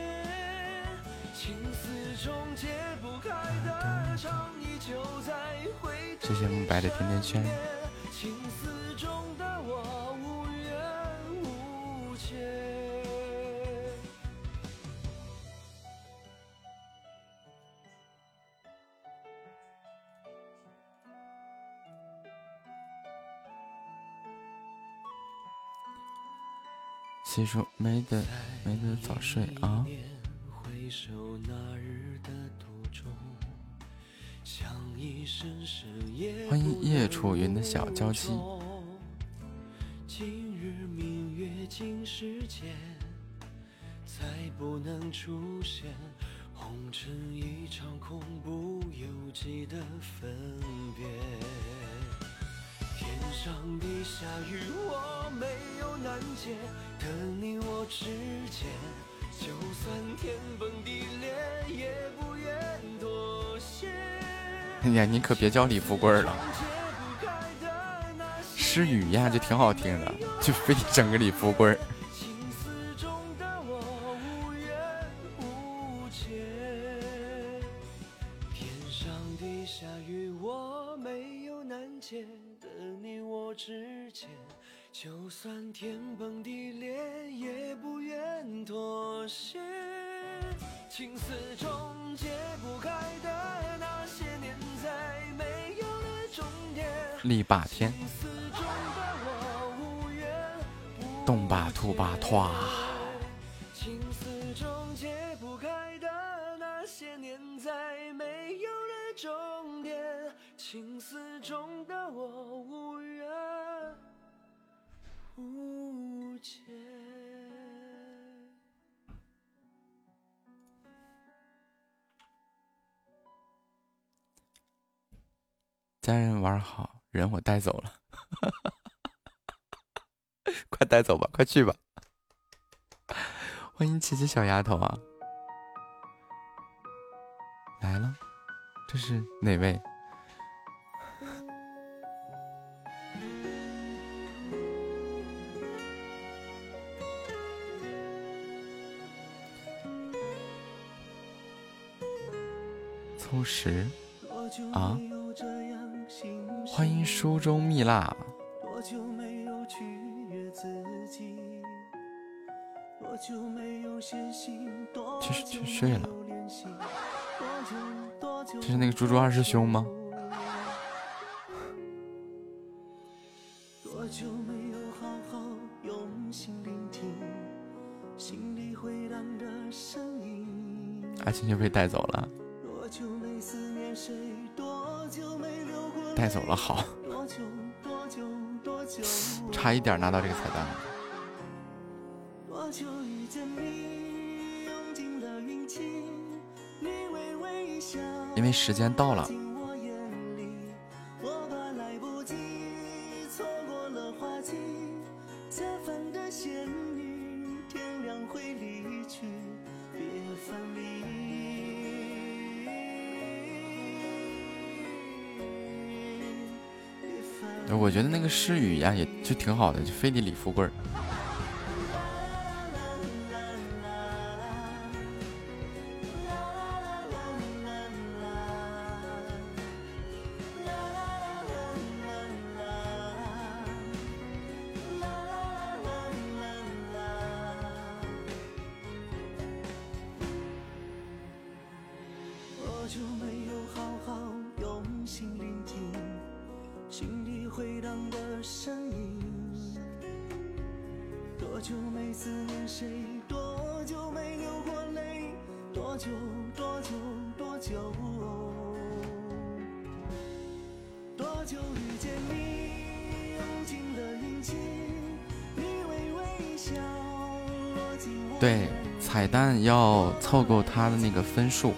情丝中解不开的伤，依旧在回头谢谢慕白的甜甜圈。情丝中的我洗漱没得没得早睡啊。回首那日的途中，像一生是也欢迎不叶楚云的小娇妻。今日明月尽时节，再不能出现红尘一场空不由己的分别。天上地下与我没有难解的你我之间，就算天崩地裂，也不愿妥协。哎呀，你可别叫李富贵了，诗雨呀就挺好听的，就非得整个李富贵。就算天崩地裂，也不愿妥协。情丝中解不开的那些年，在没有了终点。力霸天，动吧兔吧歘。情丝中解不开的那些年，在没有了终点。情丝中的我无缘不见。家人玩好，人我带走了，快带走吧，快去吧。欢迎琪琪小丫头啊，来了，这是哪位？凑十啊！欢迎书中蜜蜡，多久没有取悦自己？多久没有写信？多去久去睡了这是那个猪猪二师兄吗？多久没有好好用心聆听心里回荡的声音？阿青就被带走了，带走了好，差一点拿到这个彩蛋了。多久遇见你，用尽了运气，你微微一笑，因为时间到了，觉得那个诗雨呀，也就挺好的，就非得李富贵儿。多久没有好好用心聆听心里回荡的声音？多久没思念谁？多久没流过泪？多久多久多久？多久遇见你，用尽了运气，你微微一笑，落进我对，彩蛋要凑够他的那个分数，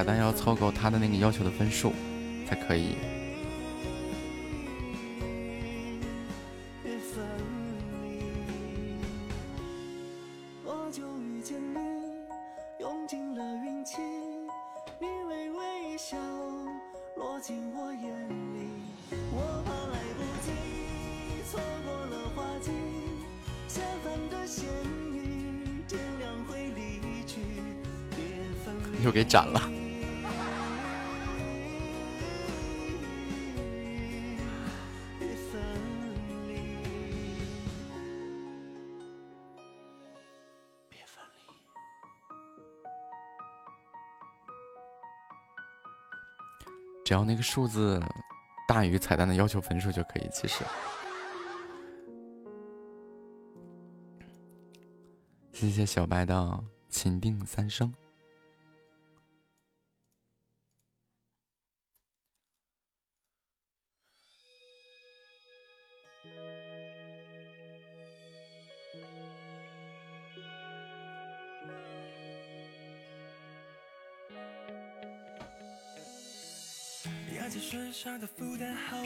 彩蛋要凑够他的那个要求的分数才可以。别分离。多只要那个数字大于彩蛋的要求分数就可以。其实，谢谢小白的情定三生。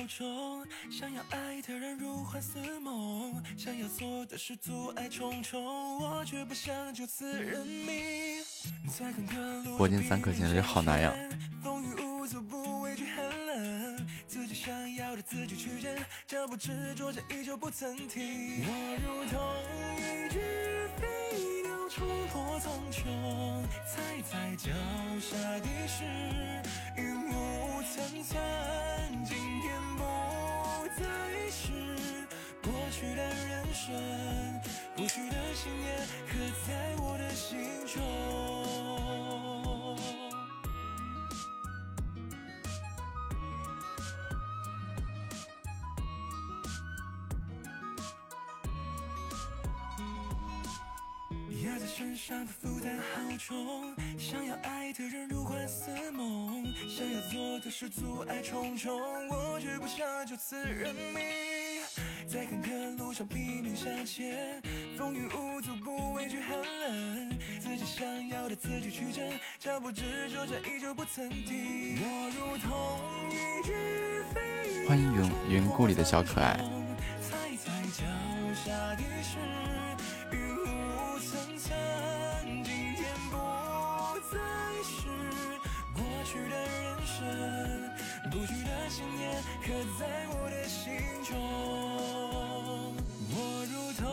担好重，想要爱的人如幻似梦，想要做的事阻碍重重，我却不想就此认命。铂金三颗星这好难呀！风雨无阻，不畏惧寒冷，自己想要的自己去执着着依旧不曾停。我如同一只飞鸟，冲破苍穹，踩在脚下的是云雾层层，再是过去的人生，过去的信念刻在我的心中。身上的负担好重，想要爱的人如幻似梦，想要做的事阻碍重重，我却不想就此认命。在坎坷路上拼命向前，风雨无阻，不畏惧寒冷，自己想要的自己去争，脚步执着着依旧不曾停。我如同一只飞欢迎云云故里的小可爱。踩在脚下的不屈的信念刻在我的心中。我如同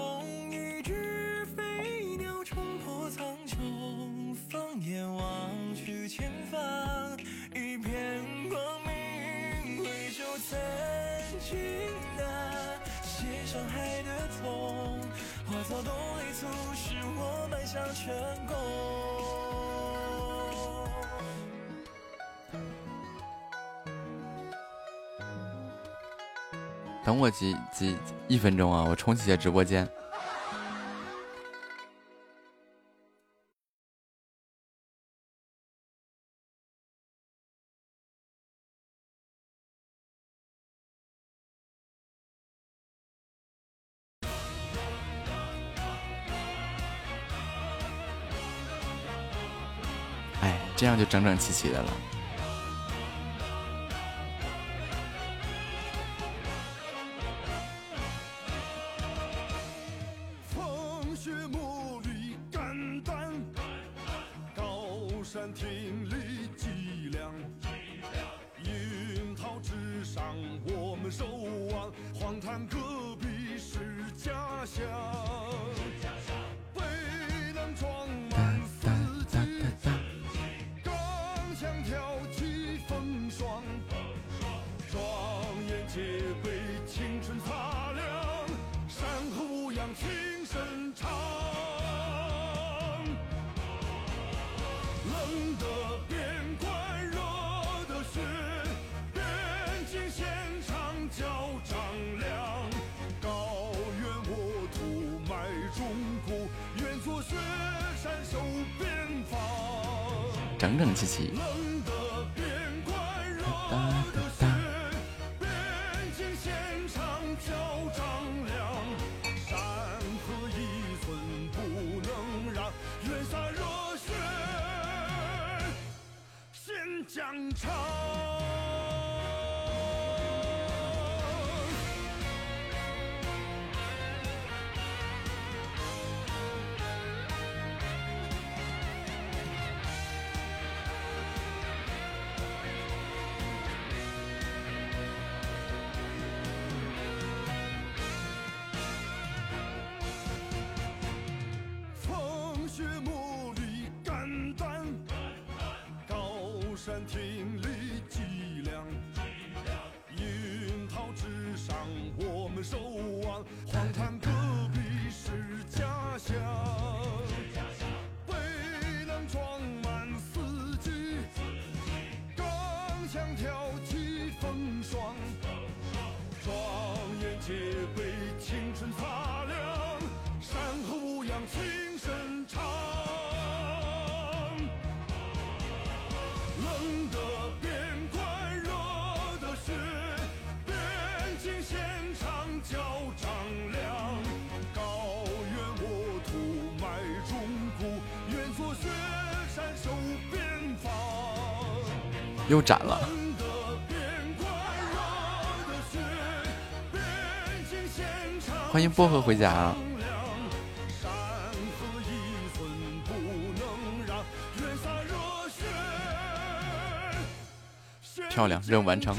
一只飞鸟，冲破苍穹，放眼望去前方，一片光明。回首曾经那些伤害的痛，化作动力促使我迈向成功。等我几几一分钟啊！我重启下直播间。哎，这样就整整齐齐的了。山挺又斩了。欢迎薄荷回家。漂亮，任务完成。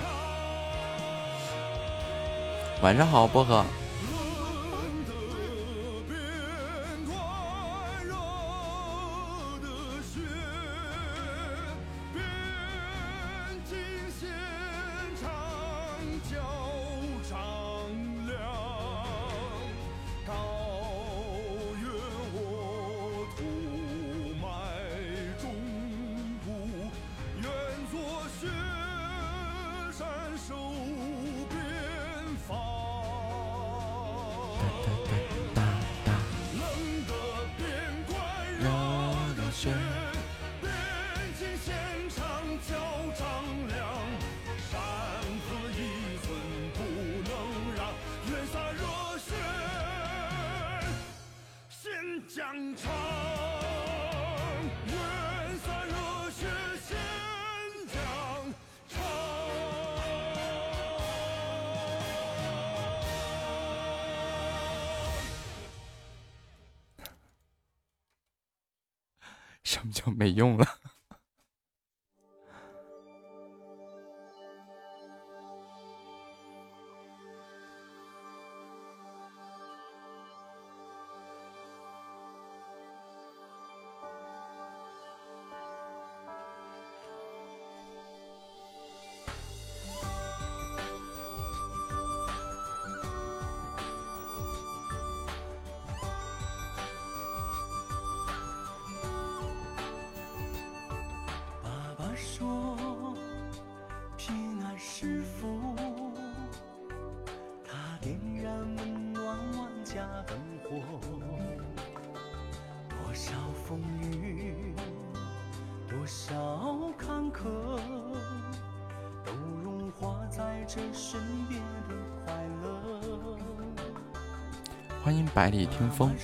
晚上好，薄荷。百里听风。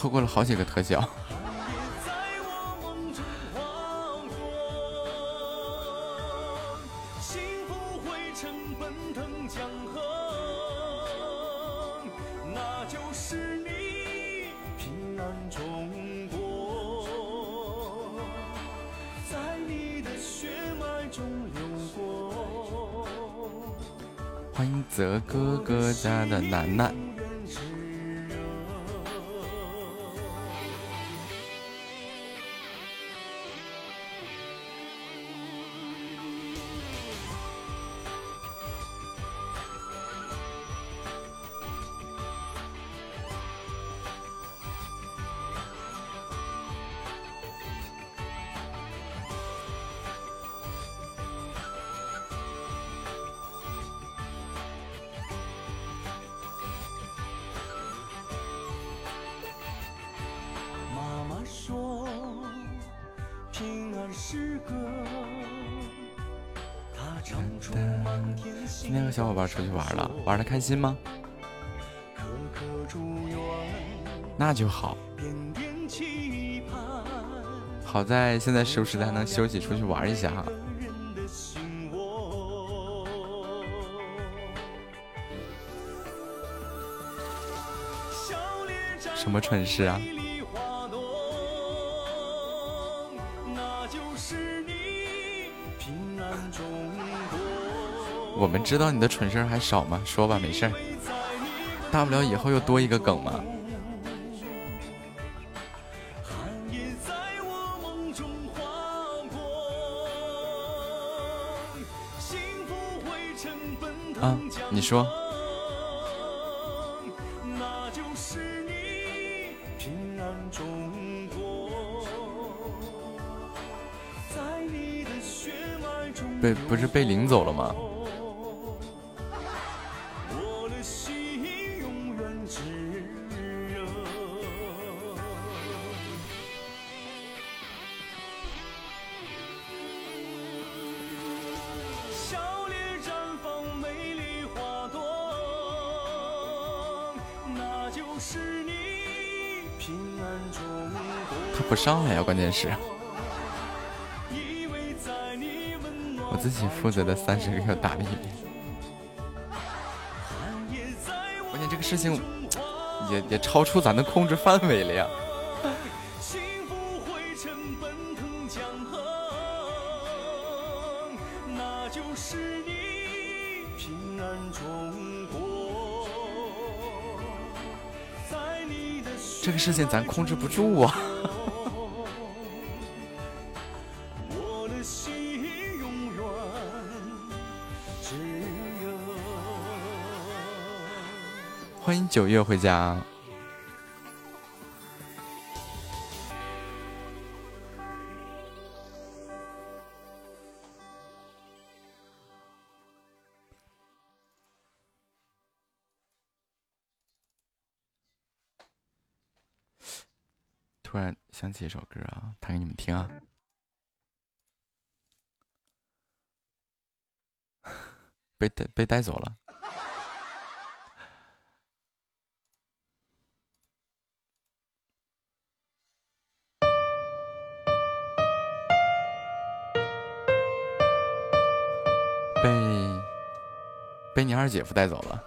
错过了好几个特效。在我梦中划过，幸福汇成奔腾江河，那就是你平安中国，在你的血脉中流过。欢迎泽哥哥家的楠楠。玩，的开心吗？那就好。好在现在时不时的还能休息出去玩一下哈。什么蠢事啊们知道你的蠢事儿还少吗？说吧，没事儿，大不了以后又多一个梗嘛。啊，你说，那就是你平安中国，在你的血脉中被不是被领走了吗？上来呀，关键是我自己负责的三十个打了一遍。关键这个事情也也超出咱的控制范围了呀。平安中国。这个事情咱控制不住啊。九月回家。突然想起一首歌啊，弹给你们听啊。被带被带走了。二姐夫带走了。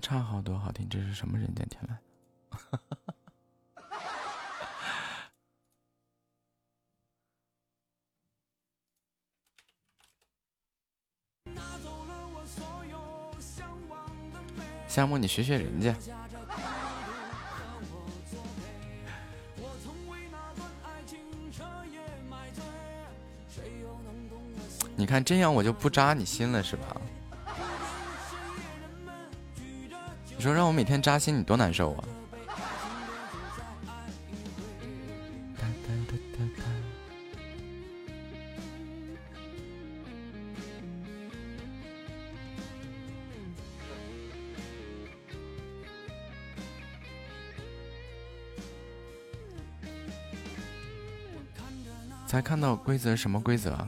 差好多好听，这是什么人间天籁？夏沫，你学学人家。你看这样我就不扎你心了是吧？你说让我每天扎心，你多难受啊！才看到规则，什么规则？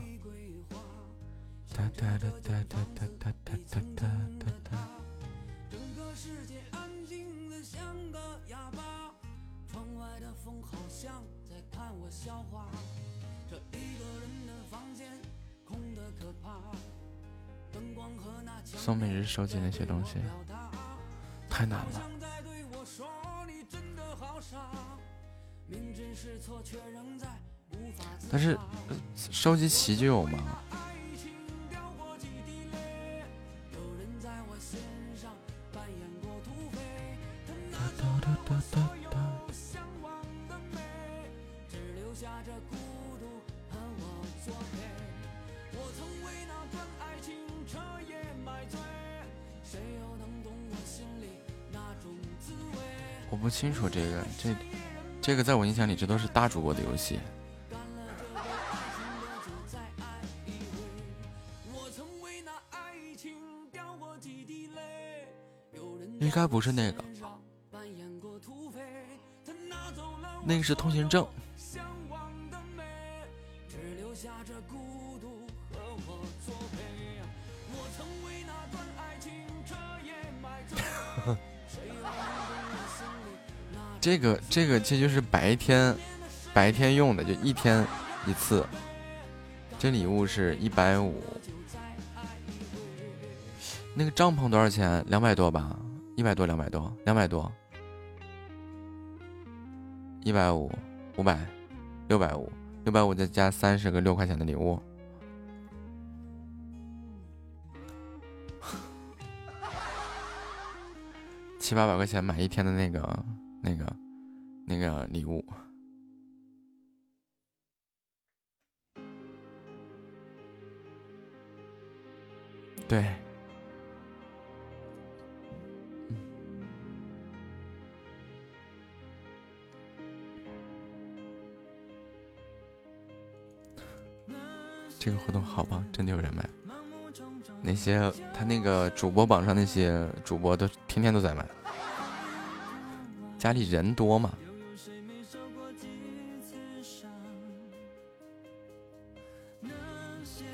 收集那些东西，太难了。但是，收集齐就有吗？在我印象里，这都是大主播的游戏。应该不是那个，那个是通行证。这个这就是白天白天用的，就一天一次。这礼物是一百五，那个帐篷多少钱？两百多吧，一百多，两百多，两百多，一百五，五百，六百五，六百五再加三十个六块钱的礼物，七八百块钱买一天的那个那个那个礼物。对，这个活动好棒，真的有人买。那些他那个主播榜上那些主播都天天都在买，家里人多嘛。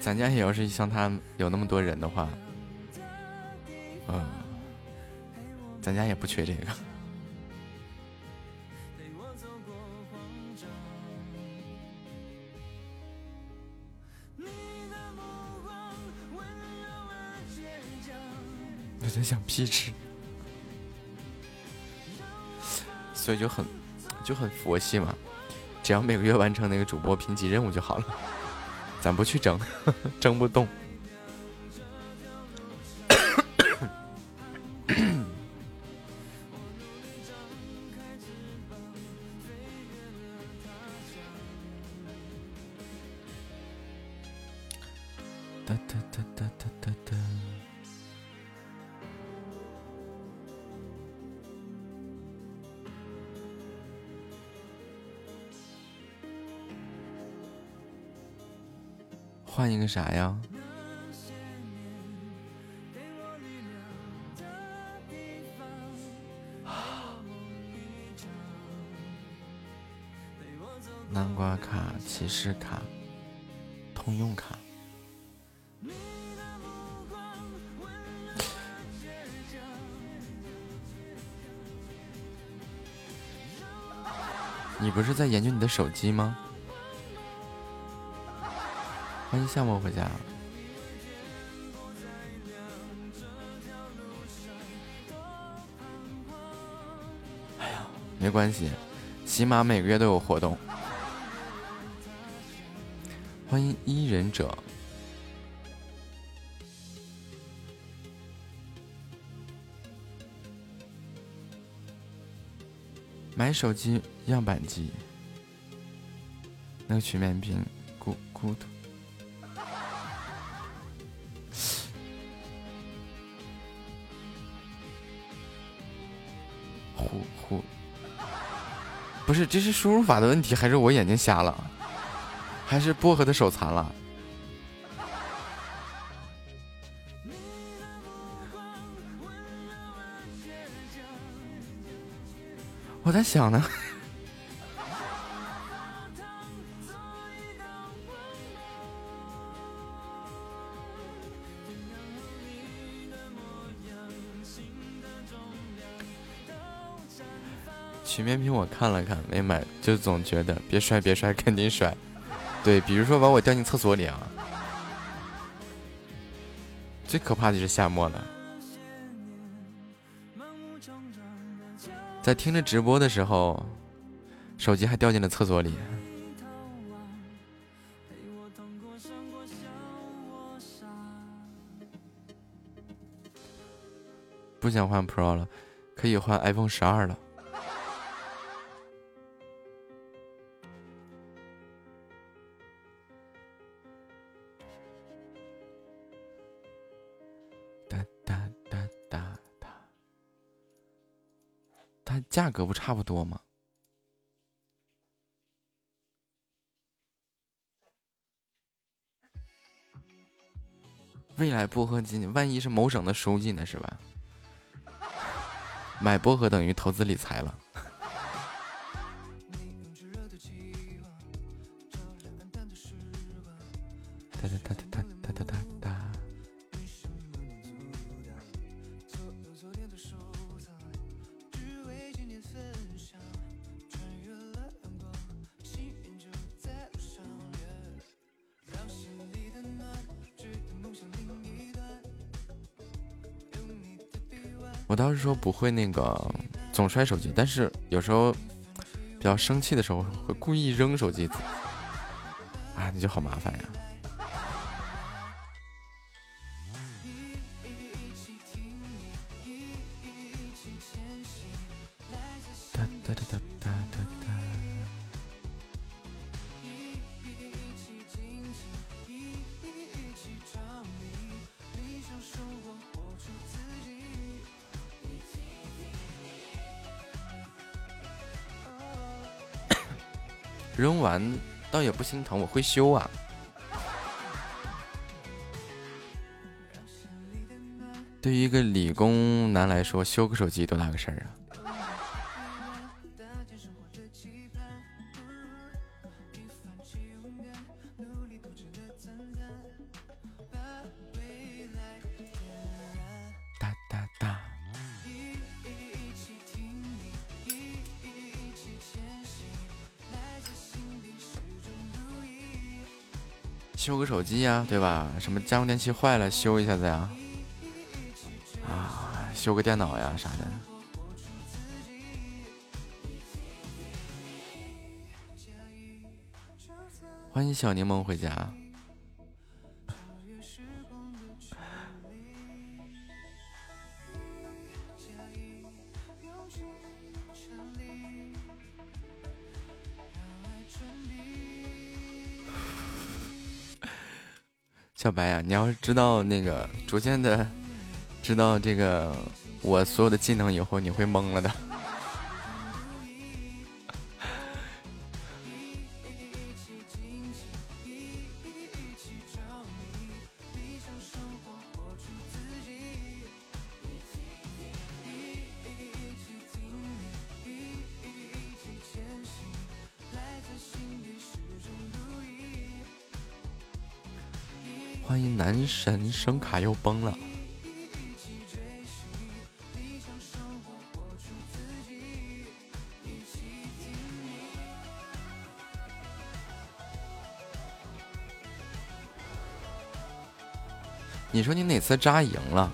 咱家也要是像他有那么多人的话，嗯，咱家也不缺这个。我在想屁吃，所以就很就很佛系嘛，只要每个月完成那个主播评级任务就好了，咱不去争，争不动。啥呀？南瓜卡、骑士卡、通用卡。你不是在研究你的手机吗？欢迎夏沫回家。哎呀没关系，起码每个月都有活动。欢迎伊忍者。买手机样板机，那个曲面屏，咕咕嘟。不，不是，这是输入法的问题，还是我眼睛瞎了，还是薄荷的手残了？我在想呢。曲面屏我看了看，没买，就总觉得别摔别摔，肯定摔。对，比如说把我掉进厕所里啊，最可怕的就是夏末了。在听着直播的时候，手机还掉进了厕所里。不想换 Pro 了，可以换 iPhone 十二了。价格不差不多吗？未来薄荷金，万一是某省的书记呢？是吧？买薄荷等于投资理财了。不会那个总摔手机，但是有时候比较生气的时候会故意扔手机，啊，那就好麻烦呀。不心疼，我会修啊。对于一个理工男来说，修个手机多大个事儿啊！机呀，对吧？什么家用电器坏了修一下子呀，啊，修个电脑呀啥的。欢迎小柠檬回家。你要是知道那个逐渐的知道这个我所有的技能以后，你会懵了的。声卡又崩了。你说你哪次扎赢了？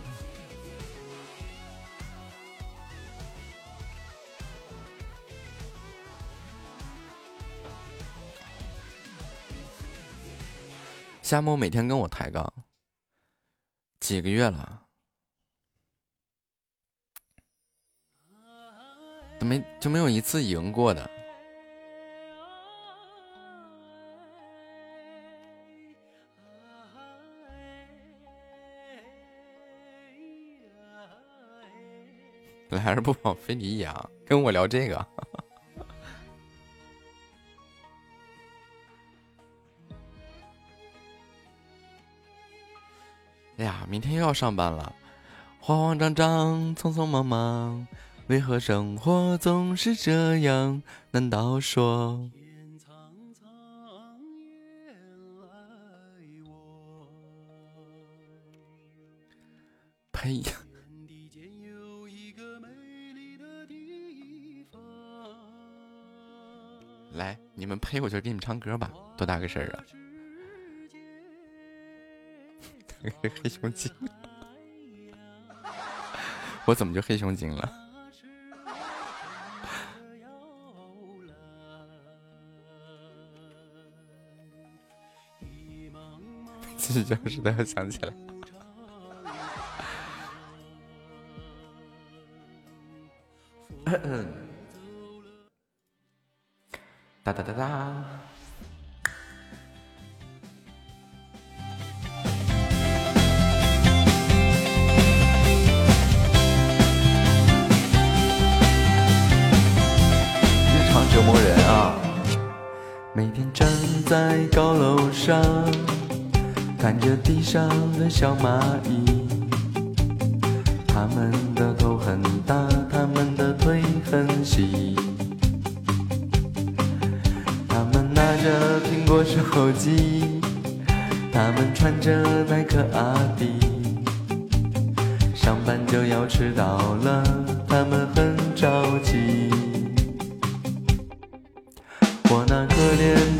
夏沫每天跟我抬杠。几个月了，都没就没有一次赢过的。来而不往非礼仰，跟我聊这个。明天又要上班了，慌慌张张，匆匆忙忙，为何生活总是这样？难道说？呸！来，你们呸，我就给你们唱歌吧，多大个事儿啊！黑熊精，我怎么就黑熊精了？继续教室都要想起来。哒哒哒哒。折磨人啊！每天站在高楼上，看着地上的小蚂蚁，它们的头很大，它们的腿很细。他们拿着苹果手机，他们穿着耐克阿迪，上班就要迟到了，他们很着急。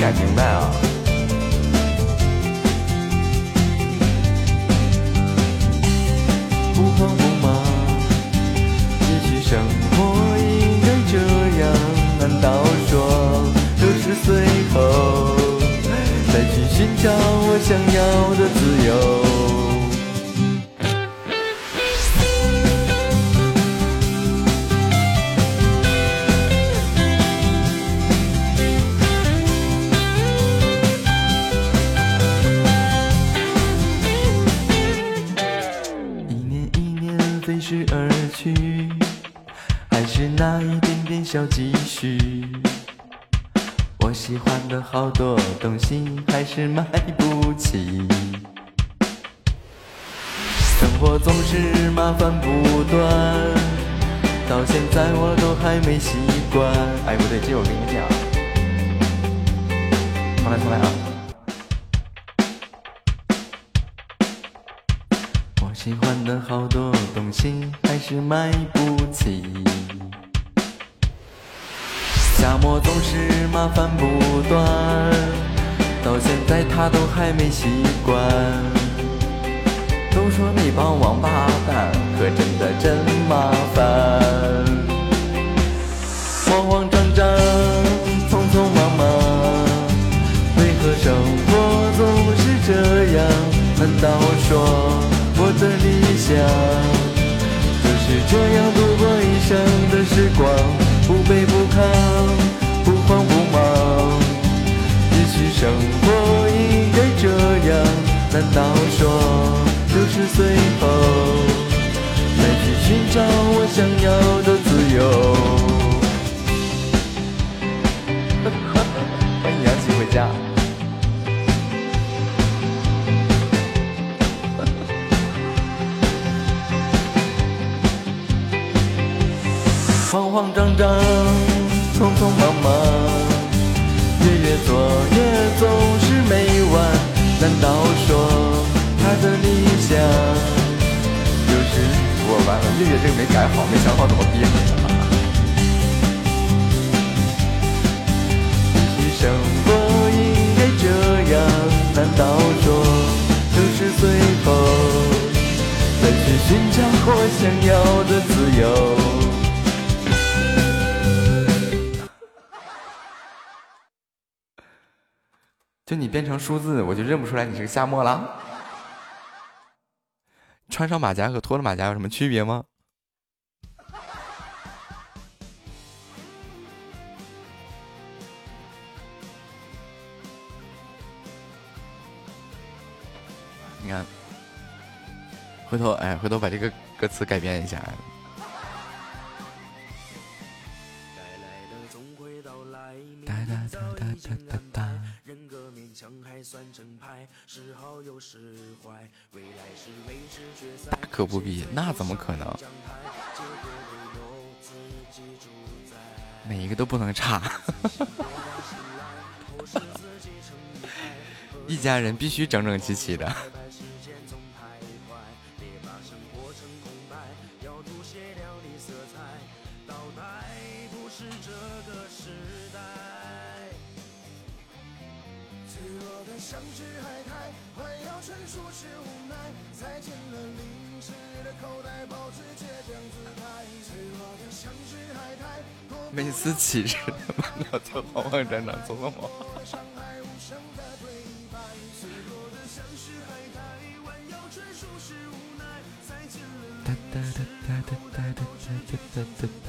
改明白啊？不慌不忙，也许生活应该这样。难道说六十岁后再去寻找我想要的自由？点点小积蓄。我喜欢的好多东西还是买不起，生活总是麻烦不断，到现在我都还没习惯。哎，不对，这我跟你讲，都数字，我就认不出来你是个夏末了。穿上马甲和脱了马甲有什么区别吗？你看，回头哎，回头把这个歌词改变一下。哒哒哒哒哒哒哒。人格勉强还算正派，时好有时坏，未来是未知决赛。大可不必，那怎么可能？每一个都不能差，一家人必须整整齐齐的。苔，弯腰追逐时无奈，塞进了哒哒哒哒哒哒哒哒哒哒哒。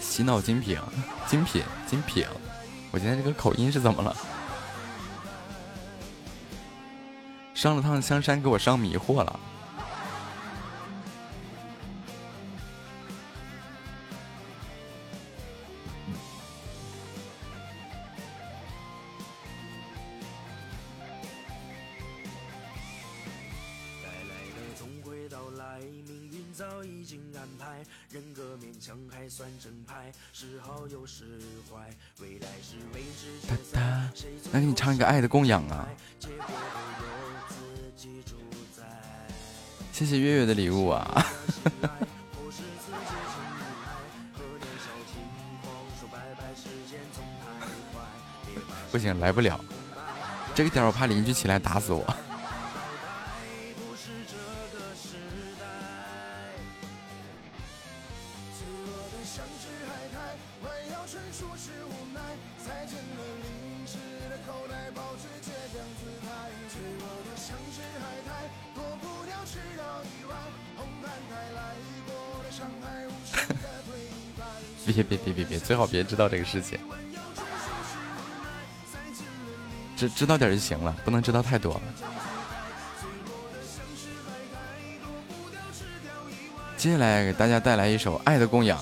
洗脑精品，精品，精品。我今天这个口音是怎么了？上了趟香山，给我上迷惑了。爱的供养啊。谢谢月月的礼物啊。不行来不了。这个点我怕邻居起来打死我。最好别知道这个事情。知知道点就行了，不能知道太多。接下来给大家带来一首《爱的供养》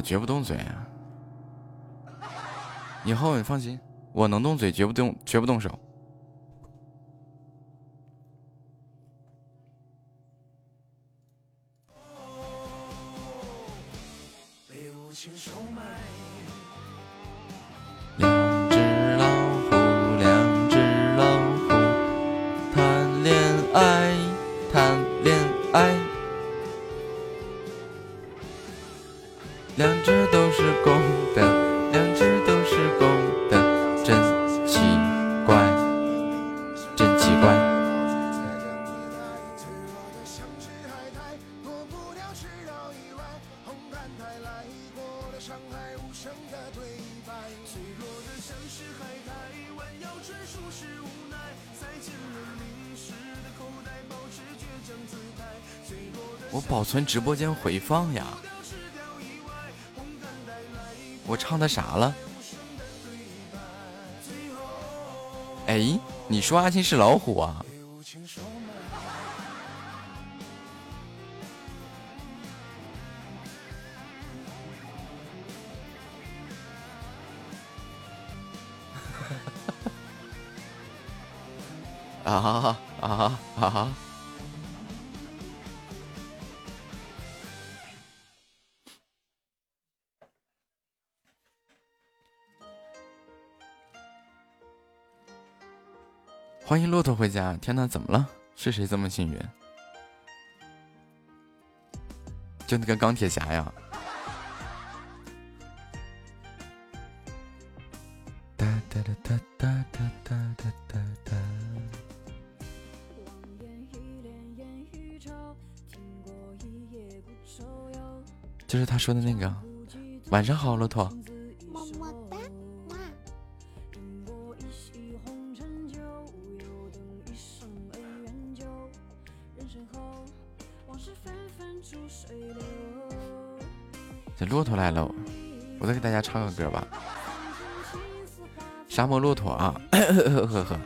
我，绝不动嘴。以后你放心，我能动嘴，绝不动，绝不动手。存直播间回放呀。我唱的啥了？哎，你说阿青是老虎啊？啊啊欢迎骆驼回家！天呐，怎么了？是谁这么幸运？就那个钢铁侠呀！哒哒哒哒哒哒哒哒哒。就是他说的那个。晚上好，骆驼。骆驼来了，我再给大家唱个歌吧。沙漠骆驼啊，呵 呵呵。呵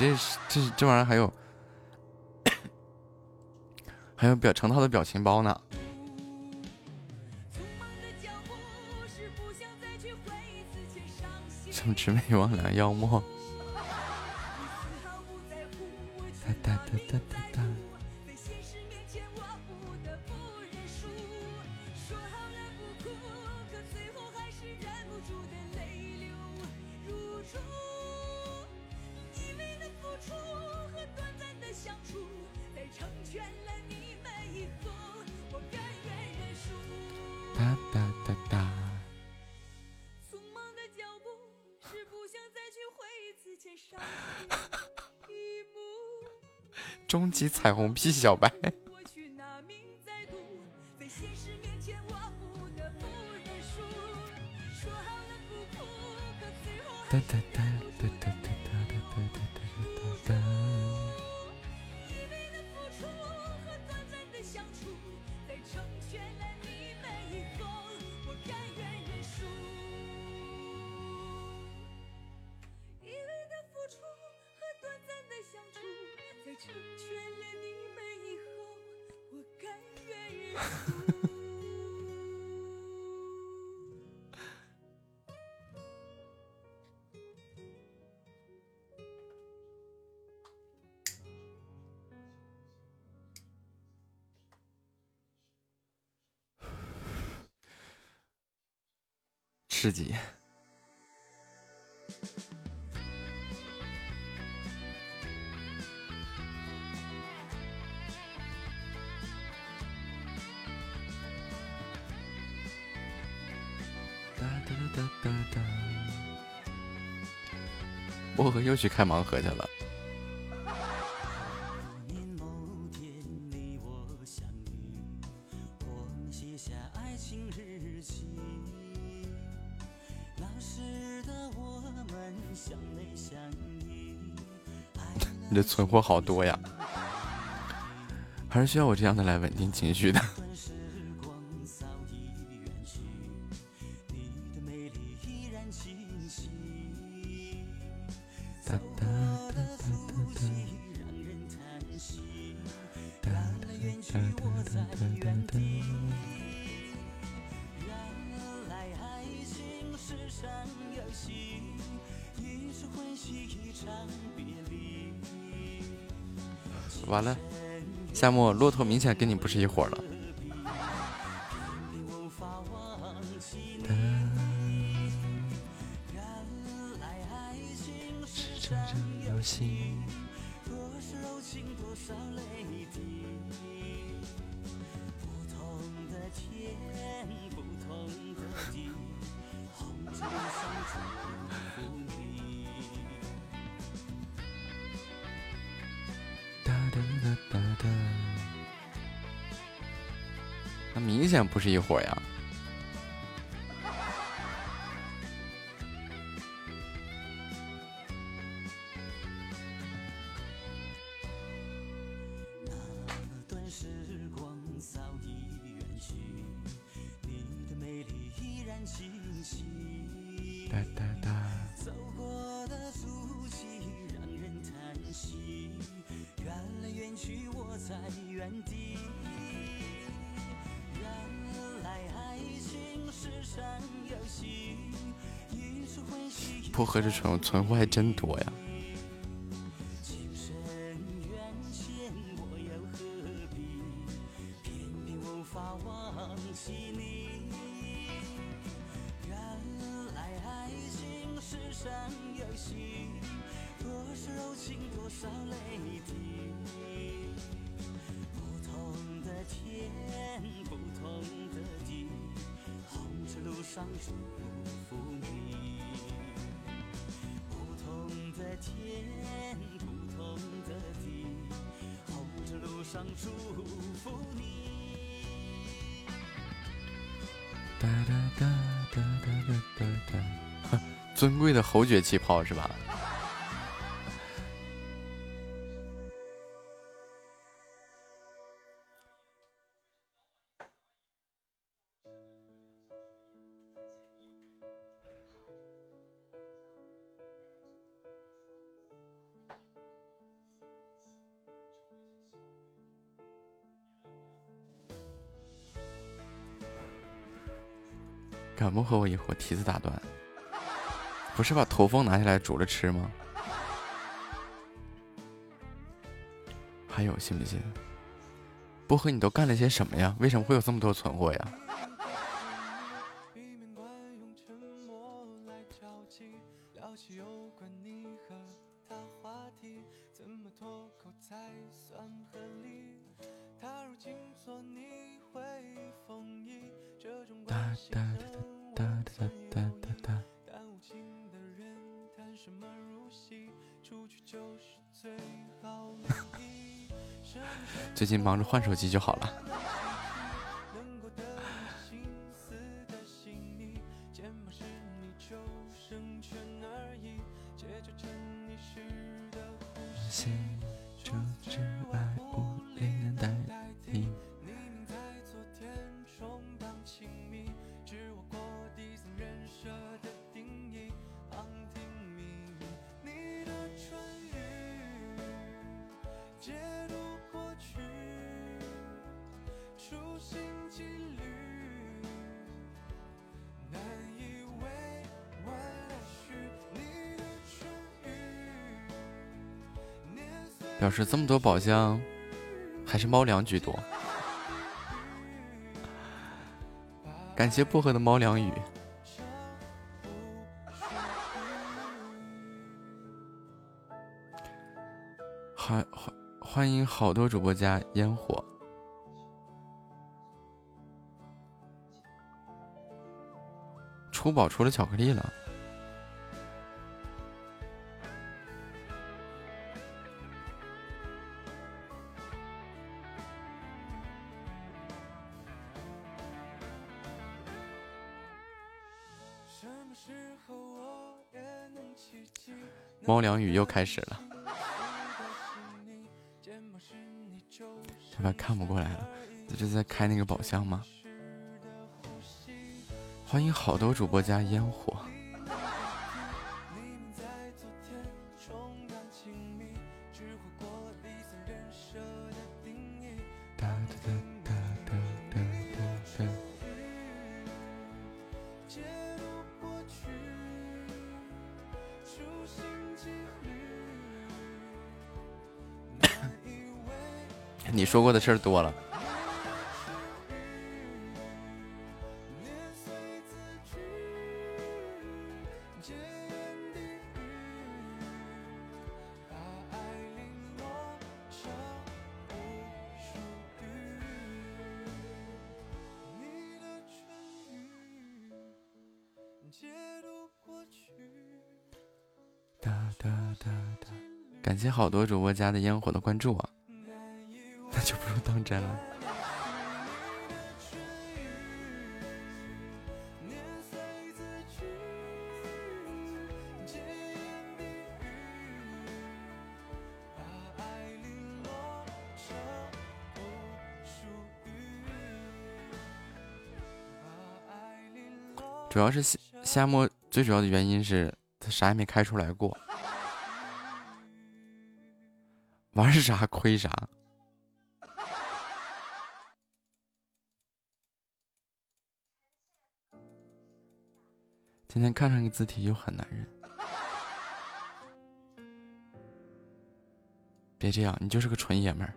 这是这这玩意儿还有还有表成套的表情包呢？什么魑魅魍魉妖魔？终极彩虹屁小白。哒哒市集。哒哒哒哒哒，我和又去开盲盒去了。存货好多呀，还是需要我这样的来稳定情绪的。那么骆驼明显跟你不是一伙的早已远去，你的美丽依然清晰。哒哒哒。走过的足迹让人叹息，原来远去我在原地。原来爱情是场游戏，一时欢喜。薄荷这存存货还真多呀。气泡是吧？敢不和我一伙蹄子打断。不是把头风拿下来煮着吃吗？还有信不信？薄荷你都干了些什么呀？为什么会有这么多存货呀？近忙着换手机就好了。这么多宝箱，还是猫粮居多。感谢薄荷的猫粮雨。欢欢欢迎好多主播家烟火。出宝出了巧克力了，猫粮雨又开始了，肩膀是你救这边看不过来了，这是在开那个宝箱吗？欢迎好多主播加烟火。哒哒哒。感谢好多主播家的烟火的关注啊，夏夏末最主要的原因是他啥也没开出来过，玩啥亏啥。今天看上一个字体就很男人，别这样，你就是个纯爷们儿。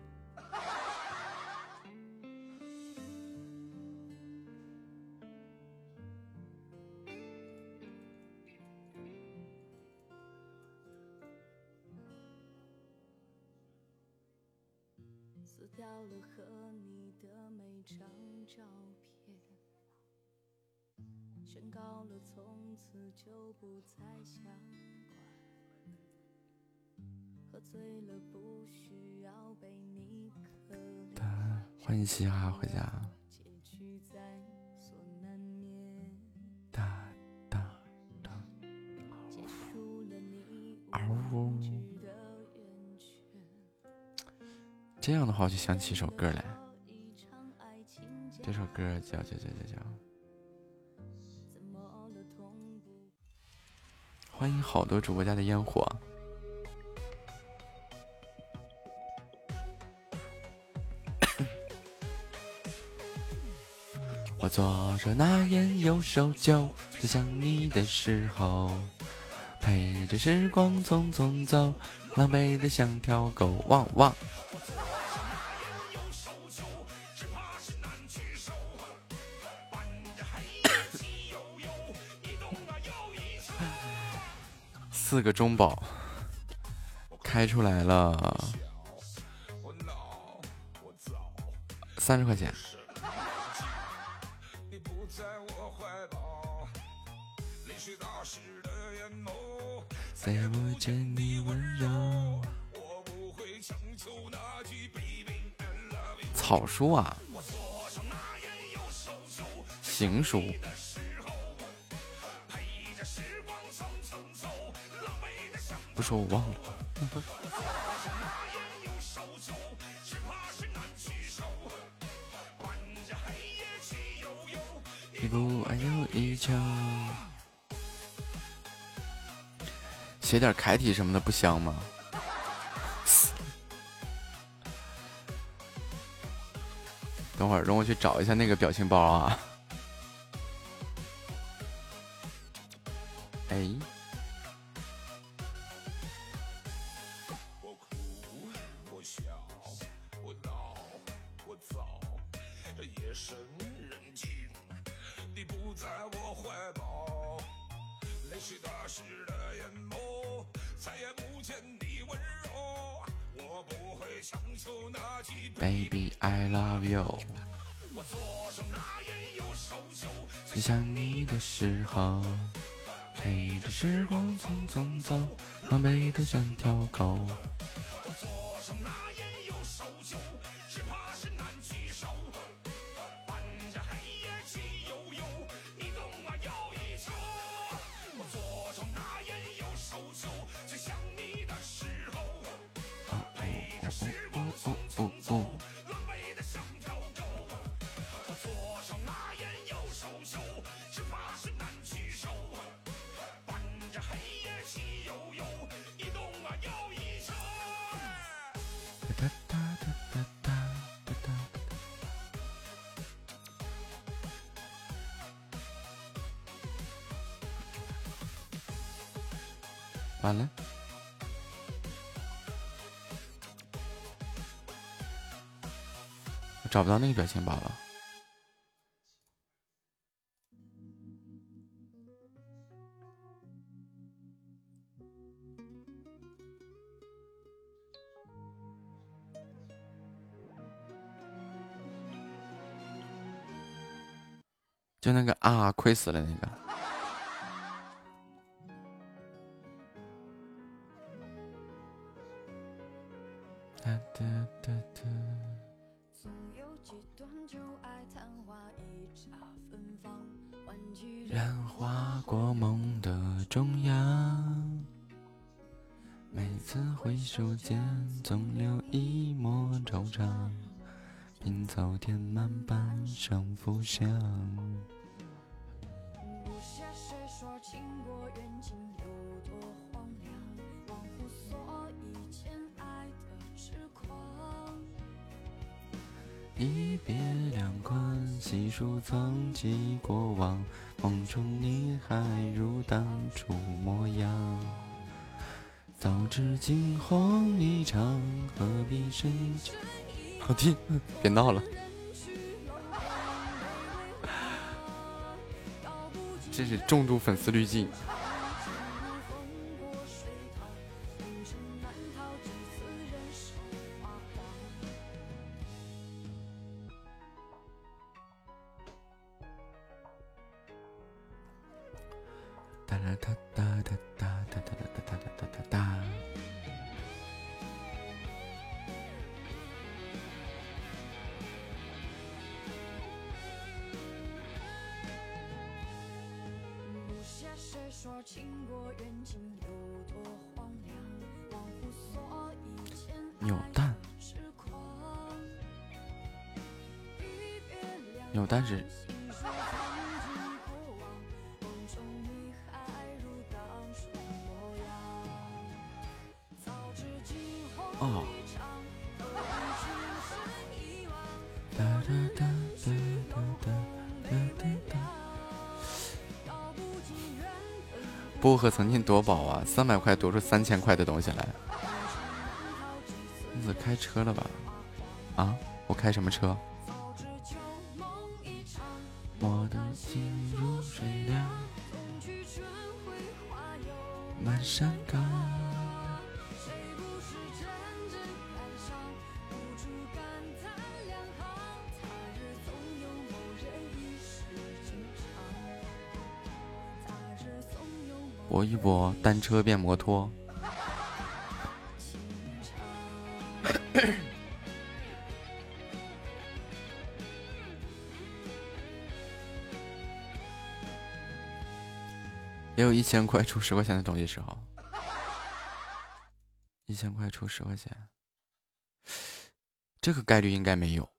就不再。喝醉了不需要被你可怜，欢迎嘻哈回家。结局在所难免。哒哒哒，结束了你无！知的圆圈。这样的话，我就想起一首歌来。这首歌叫叫叫叫叫。欢迎好多主播家的烟火。我左手拿烟，右手酒，在想你的时候，陪着时光匆匆走，狼狈的像条狗，汪汪。四个中宝开出来了，三十块钱。再不见你温柔。草书啊，行书。说我忘了。一步还有一球，写点楷体什么的不香吗？等会儿容我去找一下那个表情包啊。哎。找不到那个表情包了。就那个啊，亏死了那个。粉丝滤镜。薄荷曾经夺宝啊，三百块夺出三千块的东西来。你是开车了吧？啊，我开什么车？我的心如水凉，满山岗。搏一搏，单车变摩托。也有一千块出十块钱的东西时候，一千块出十块钱，这个概率应该没有。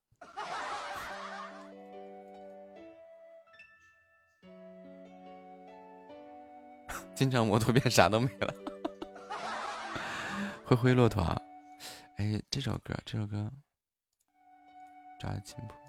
经常摩托变啥都没了，灰灰骆驼啊！哎，这首歌，这首歌，抓琴谱。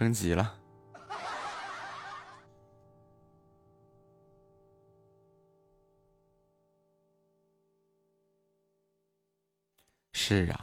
升级了。是啊，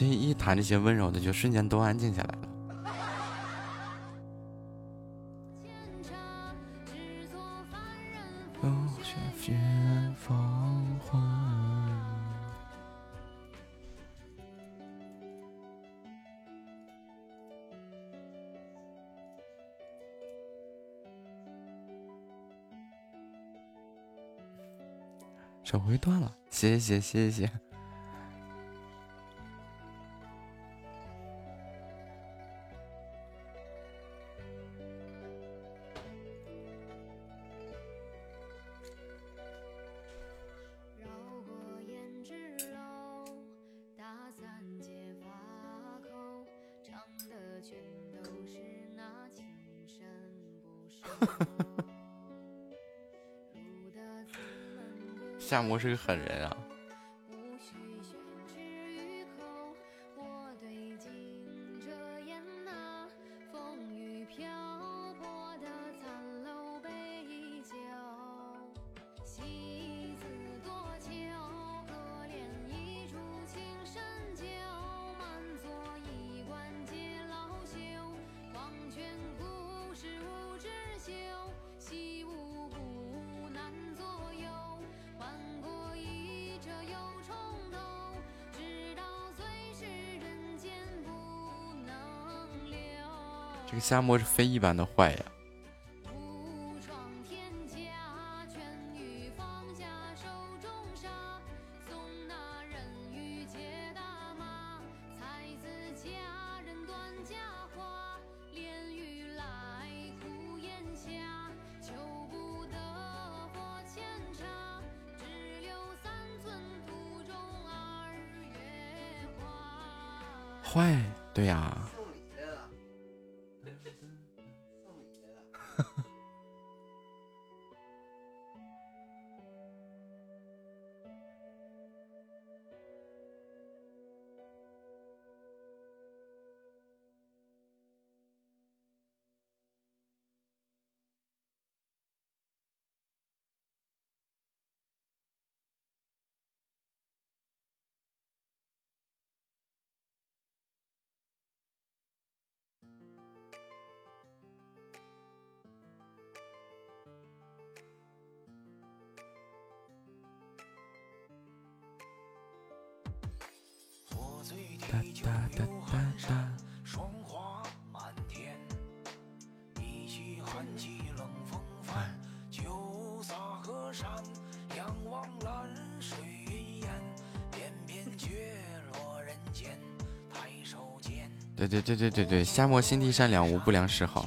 这一谈这些温柔的，就瞬间都安静下来了。手会断了，谢谢谢谢。伽摩是非一般的坏呀。对对对，瞎摸心地善良，无不良嗜好。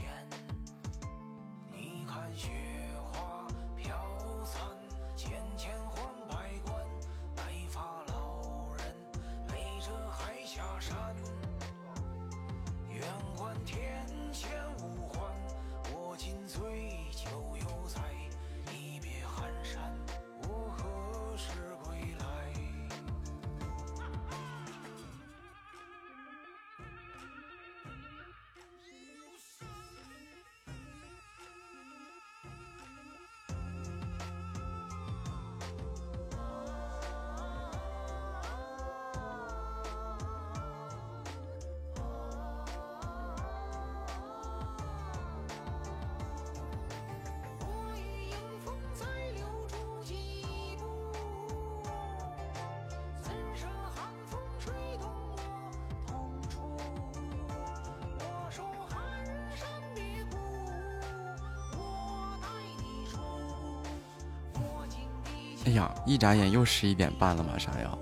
哎呀一眨眼又十一点半了马上要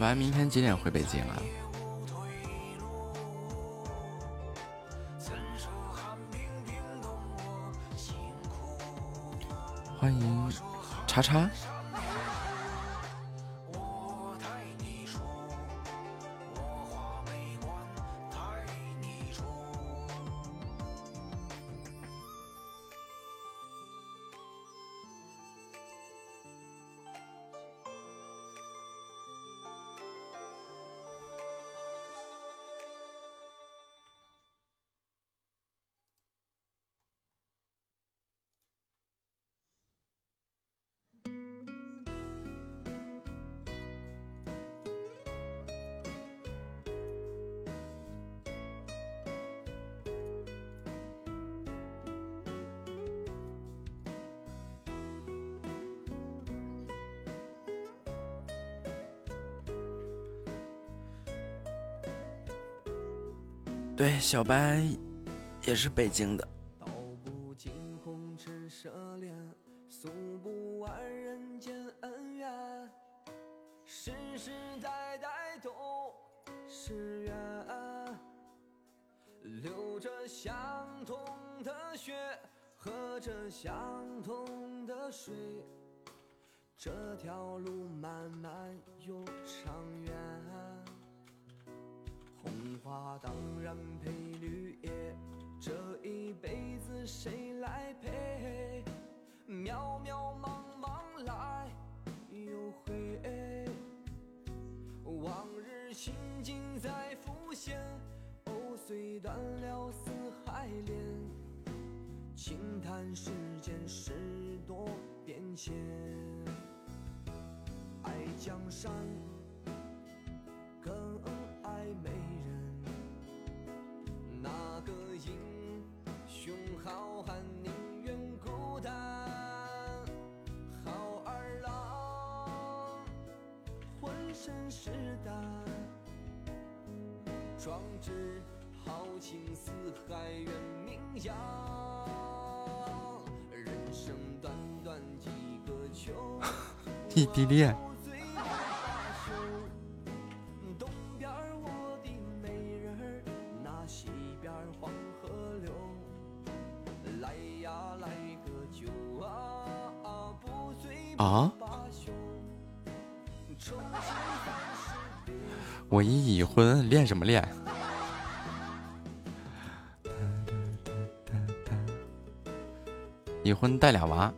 白明天几点回北京啊？欢迎叉叉。对，小白也是北京的。山。更爱美人，哪个英雄好汉宁愿孤单？好儿郎，浑身是胆，壮志豪情四海远名扬。人生短短几个秋，异地恋。婚，练什么练？已婚带俩娃，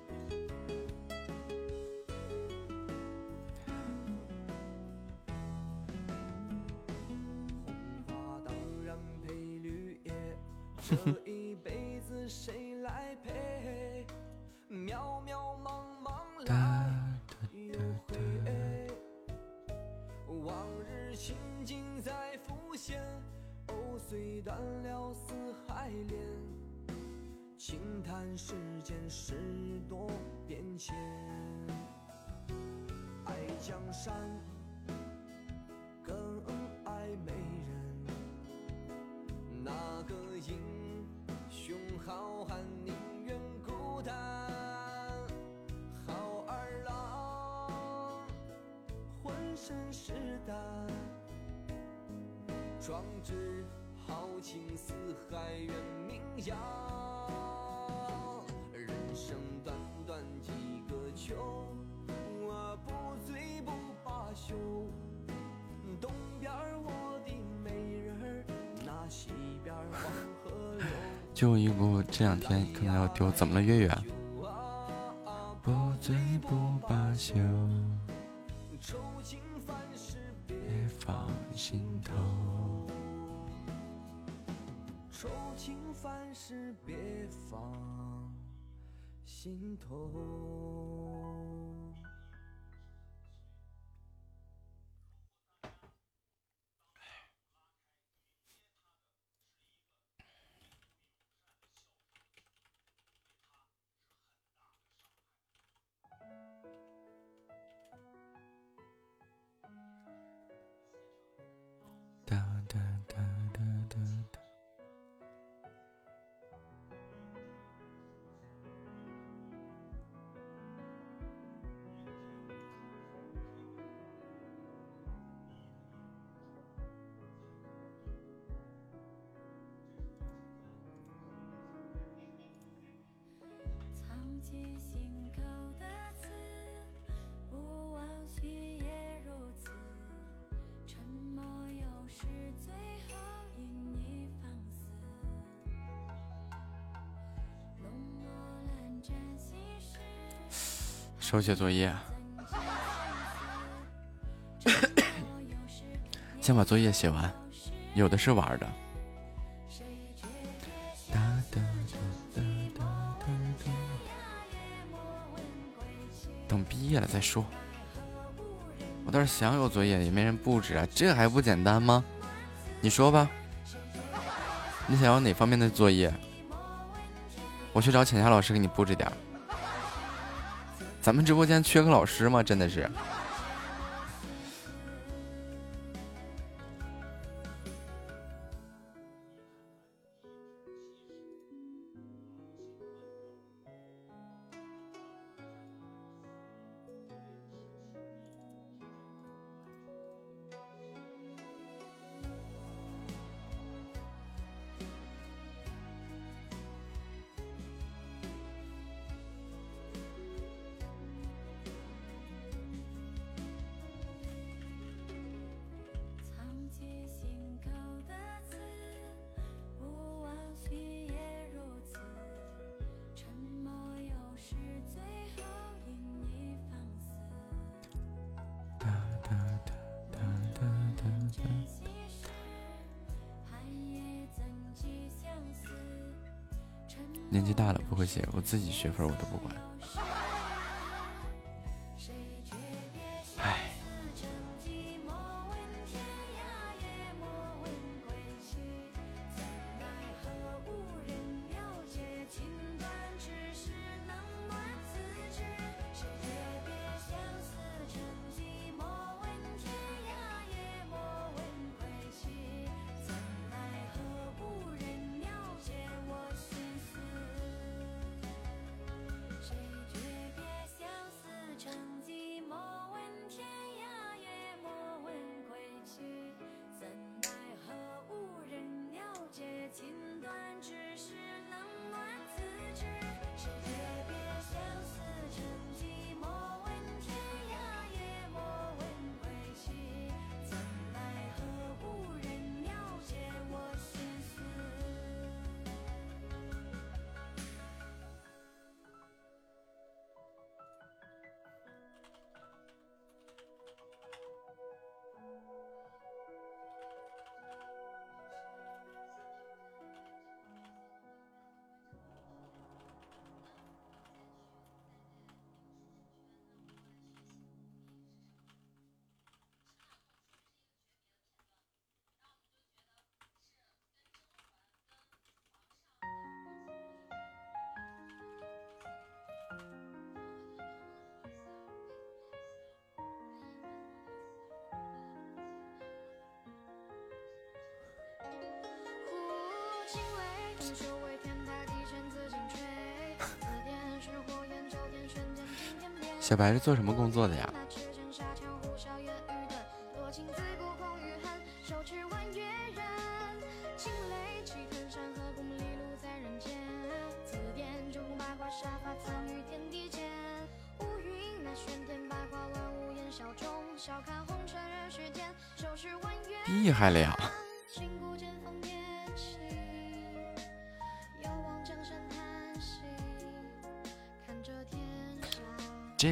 壮志豪情四海远名扬。人生短短几个秋，我不醉不罢休。东边我的美人西边黄河流。就一股这两天可能要丢，怎么了，月月？不醉不罢休，愁情烦事别别放心头。凡事别放心头。也如此沉默有时最后因你放手写作业 先把作业写完有的是玩的。等毕业了再说。倒是想有作业，也没人布置啊，这还不简单吗？你说吧，你想要哪方面的作业？我去找浅夏老师给你布置点儿。咱们直播间缺个老师吗？真的是。自己学分我都不管。小白是做什么工作的呀？那赤诚沙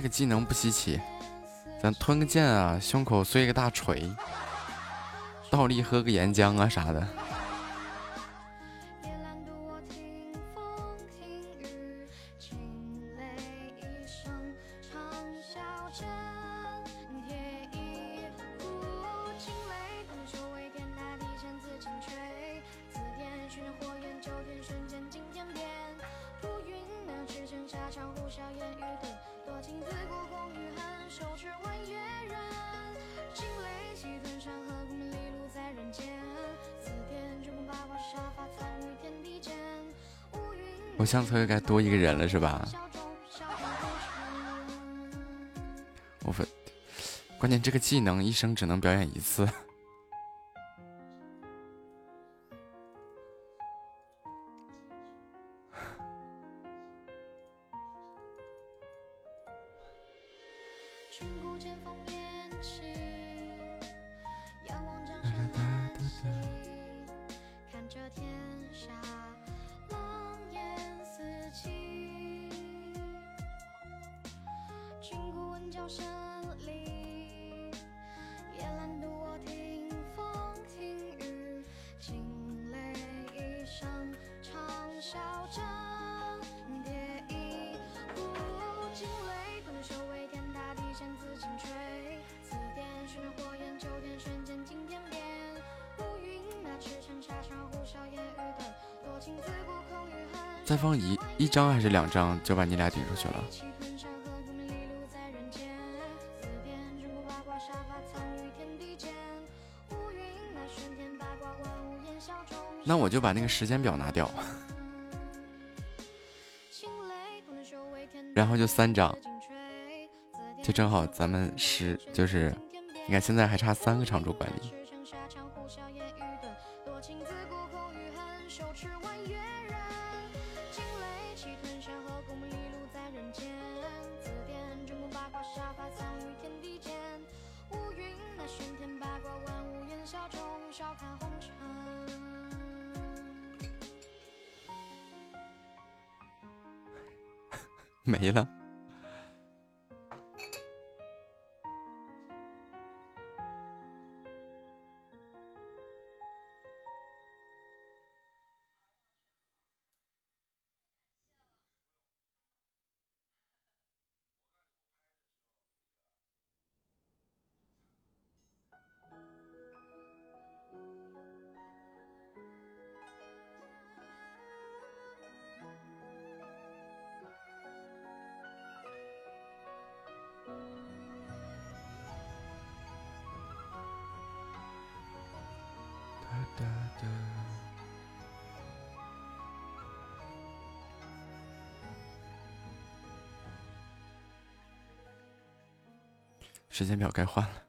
这个技能不稀奇，咱吞个剑啊，胸口碎个大锤，倒立喝个岩浆啊啥的。夜阑独我听风听雨，惊雷一声长啸震天一呼惊雷，动手为天大地陷自尽锤。紫电熏火焰，九天瞬间惊天变。乌云顿，多情自古空余恨，手持弯月刃。惊雷气吞山河，功利路在人间。紫电九宫八卦，杀伐藏于天地间。我相册又该多一个人了是吧？我分，关键这个技能一生只能表演一次。一张还是两张，就把你俩顶出去了。那我就把那个时间表拿掉，然后就三张，就正好咱们十，就是，你看现在还差三个常驻管理。时间表该换了。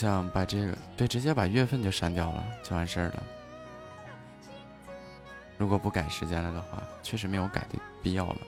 想把这个对，直接把月份就删掉了，就完事儿了。如果不改时间了的话，确实没有改的必要了。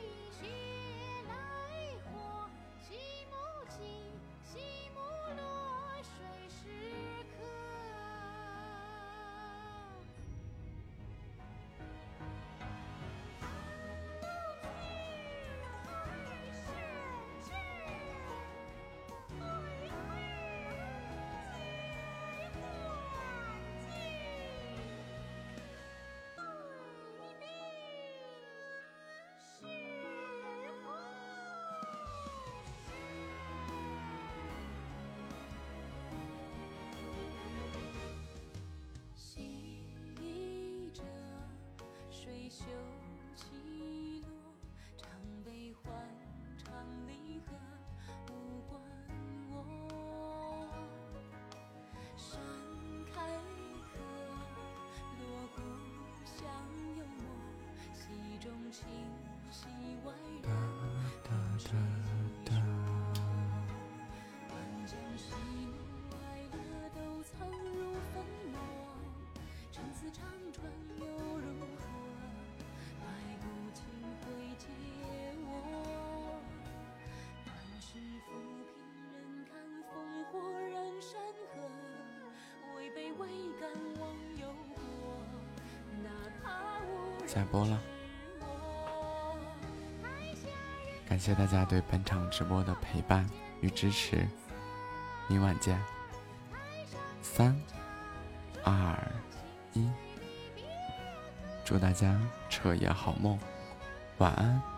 谢谢大家对本场直播的陪伴与支持。明晚见。三二一。祝大家彻夜好梦。晚安。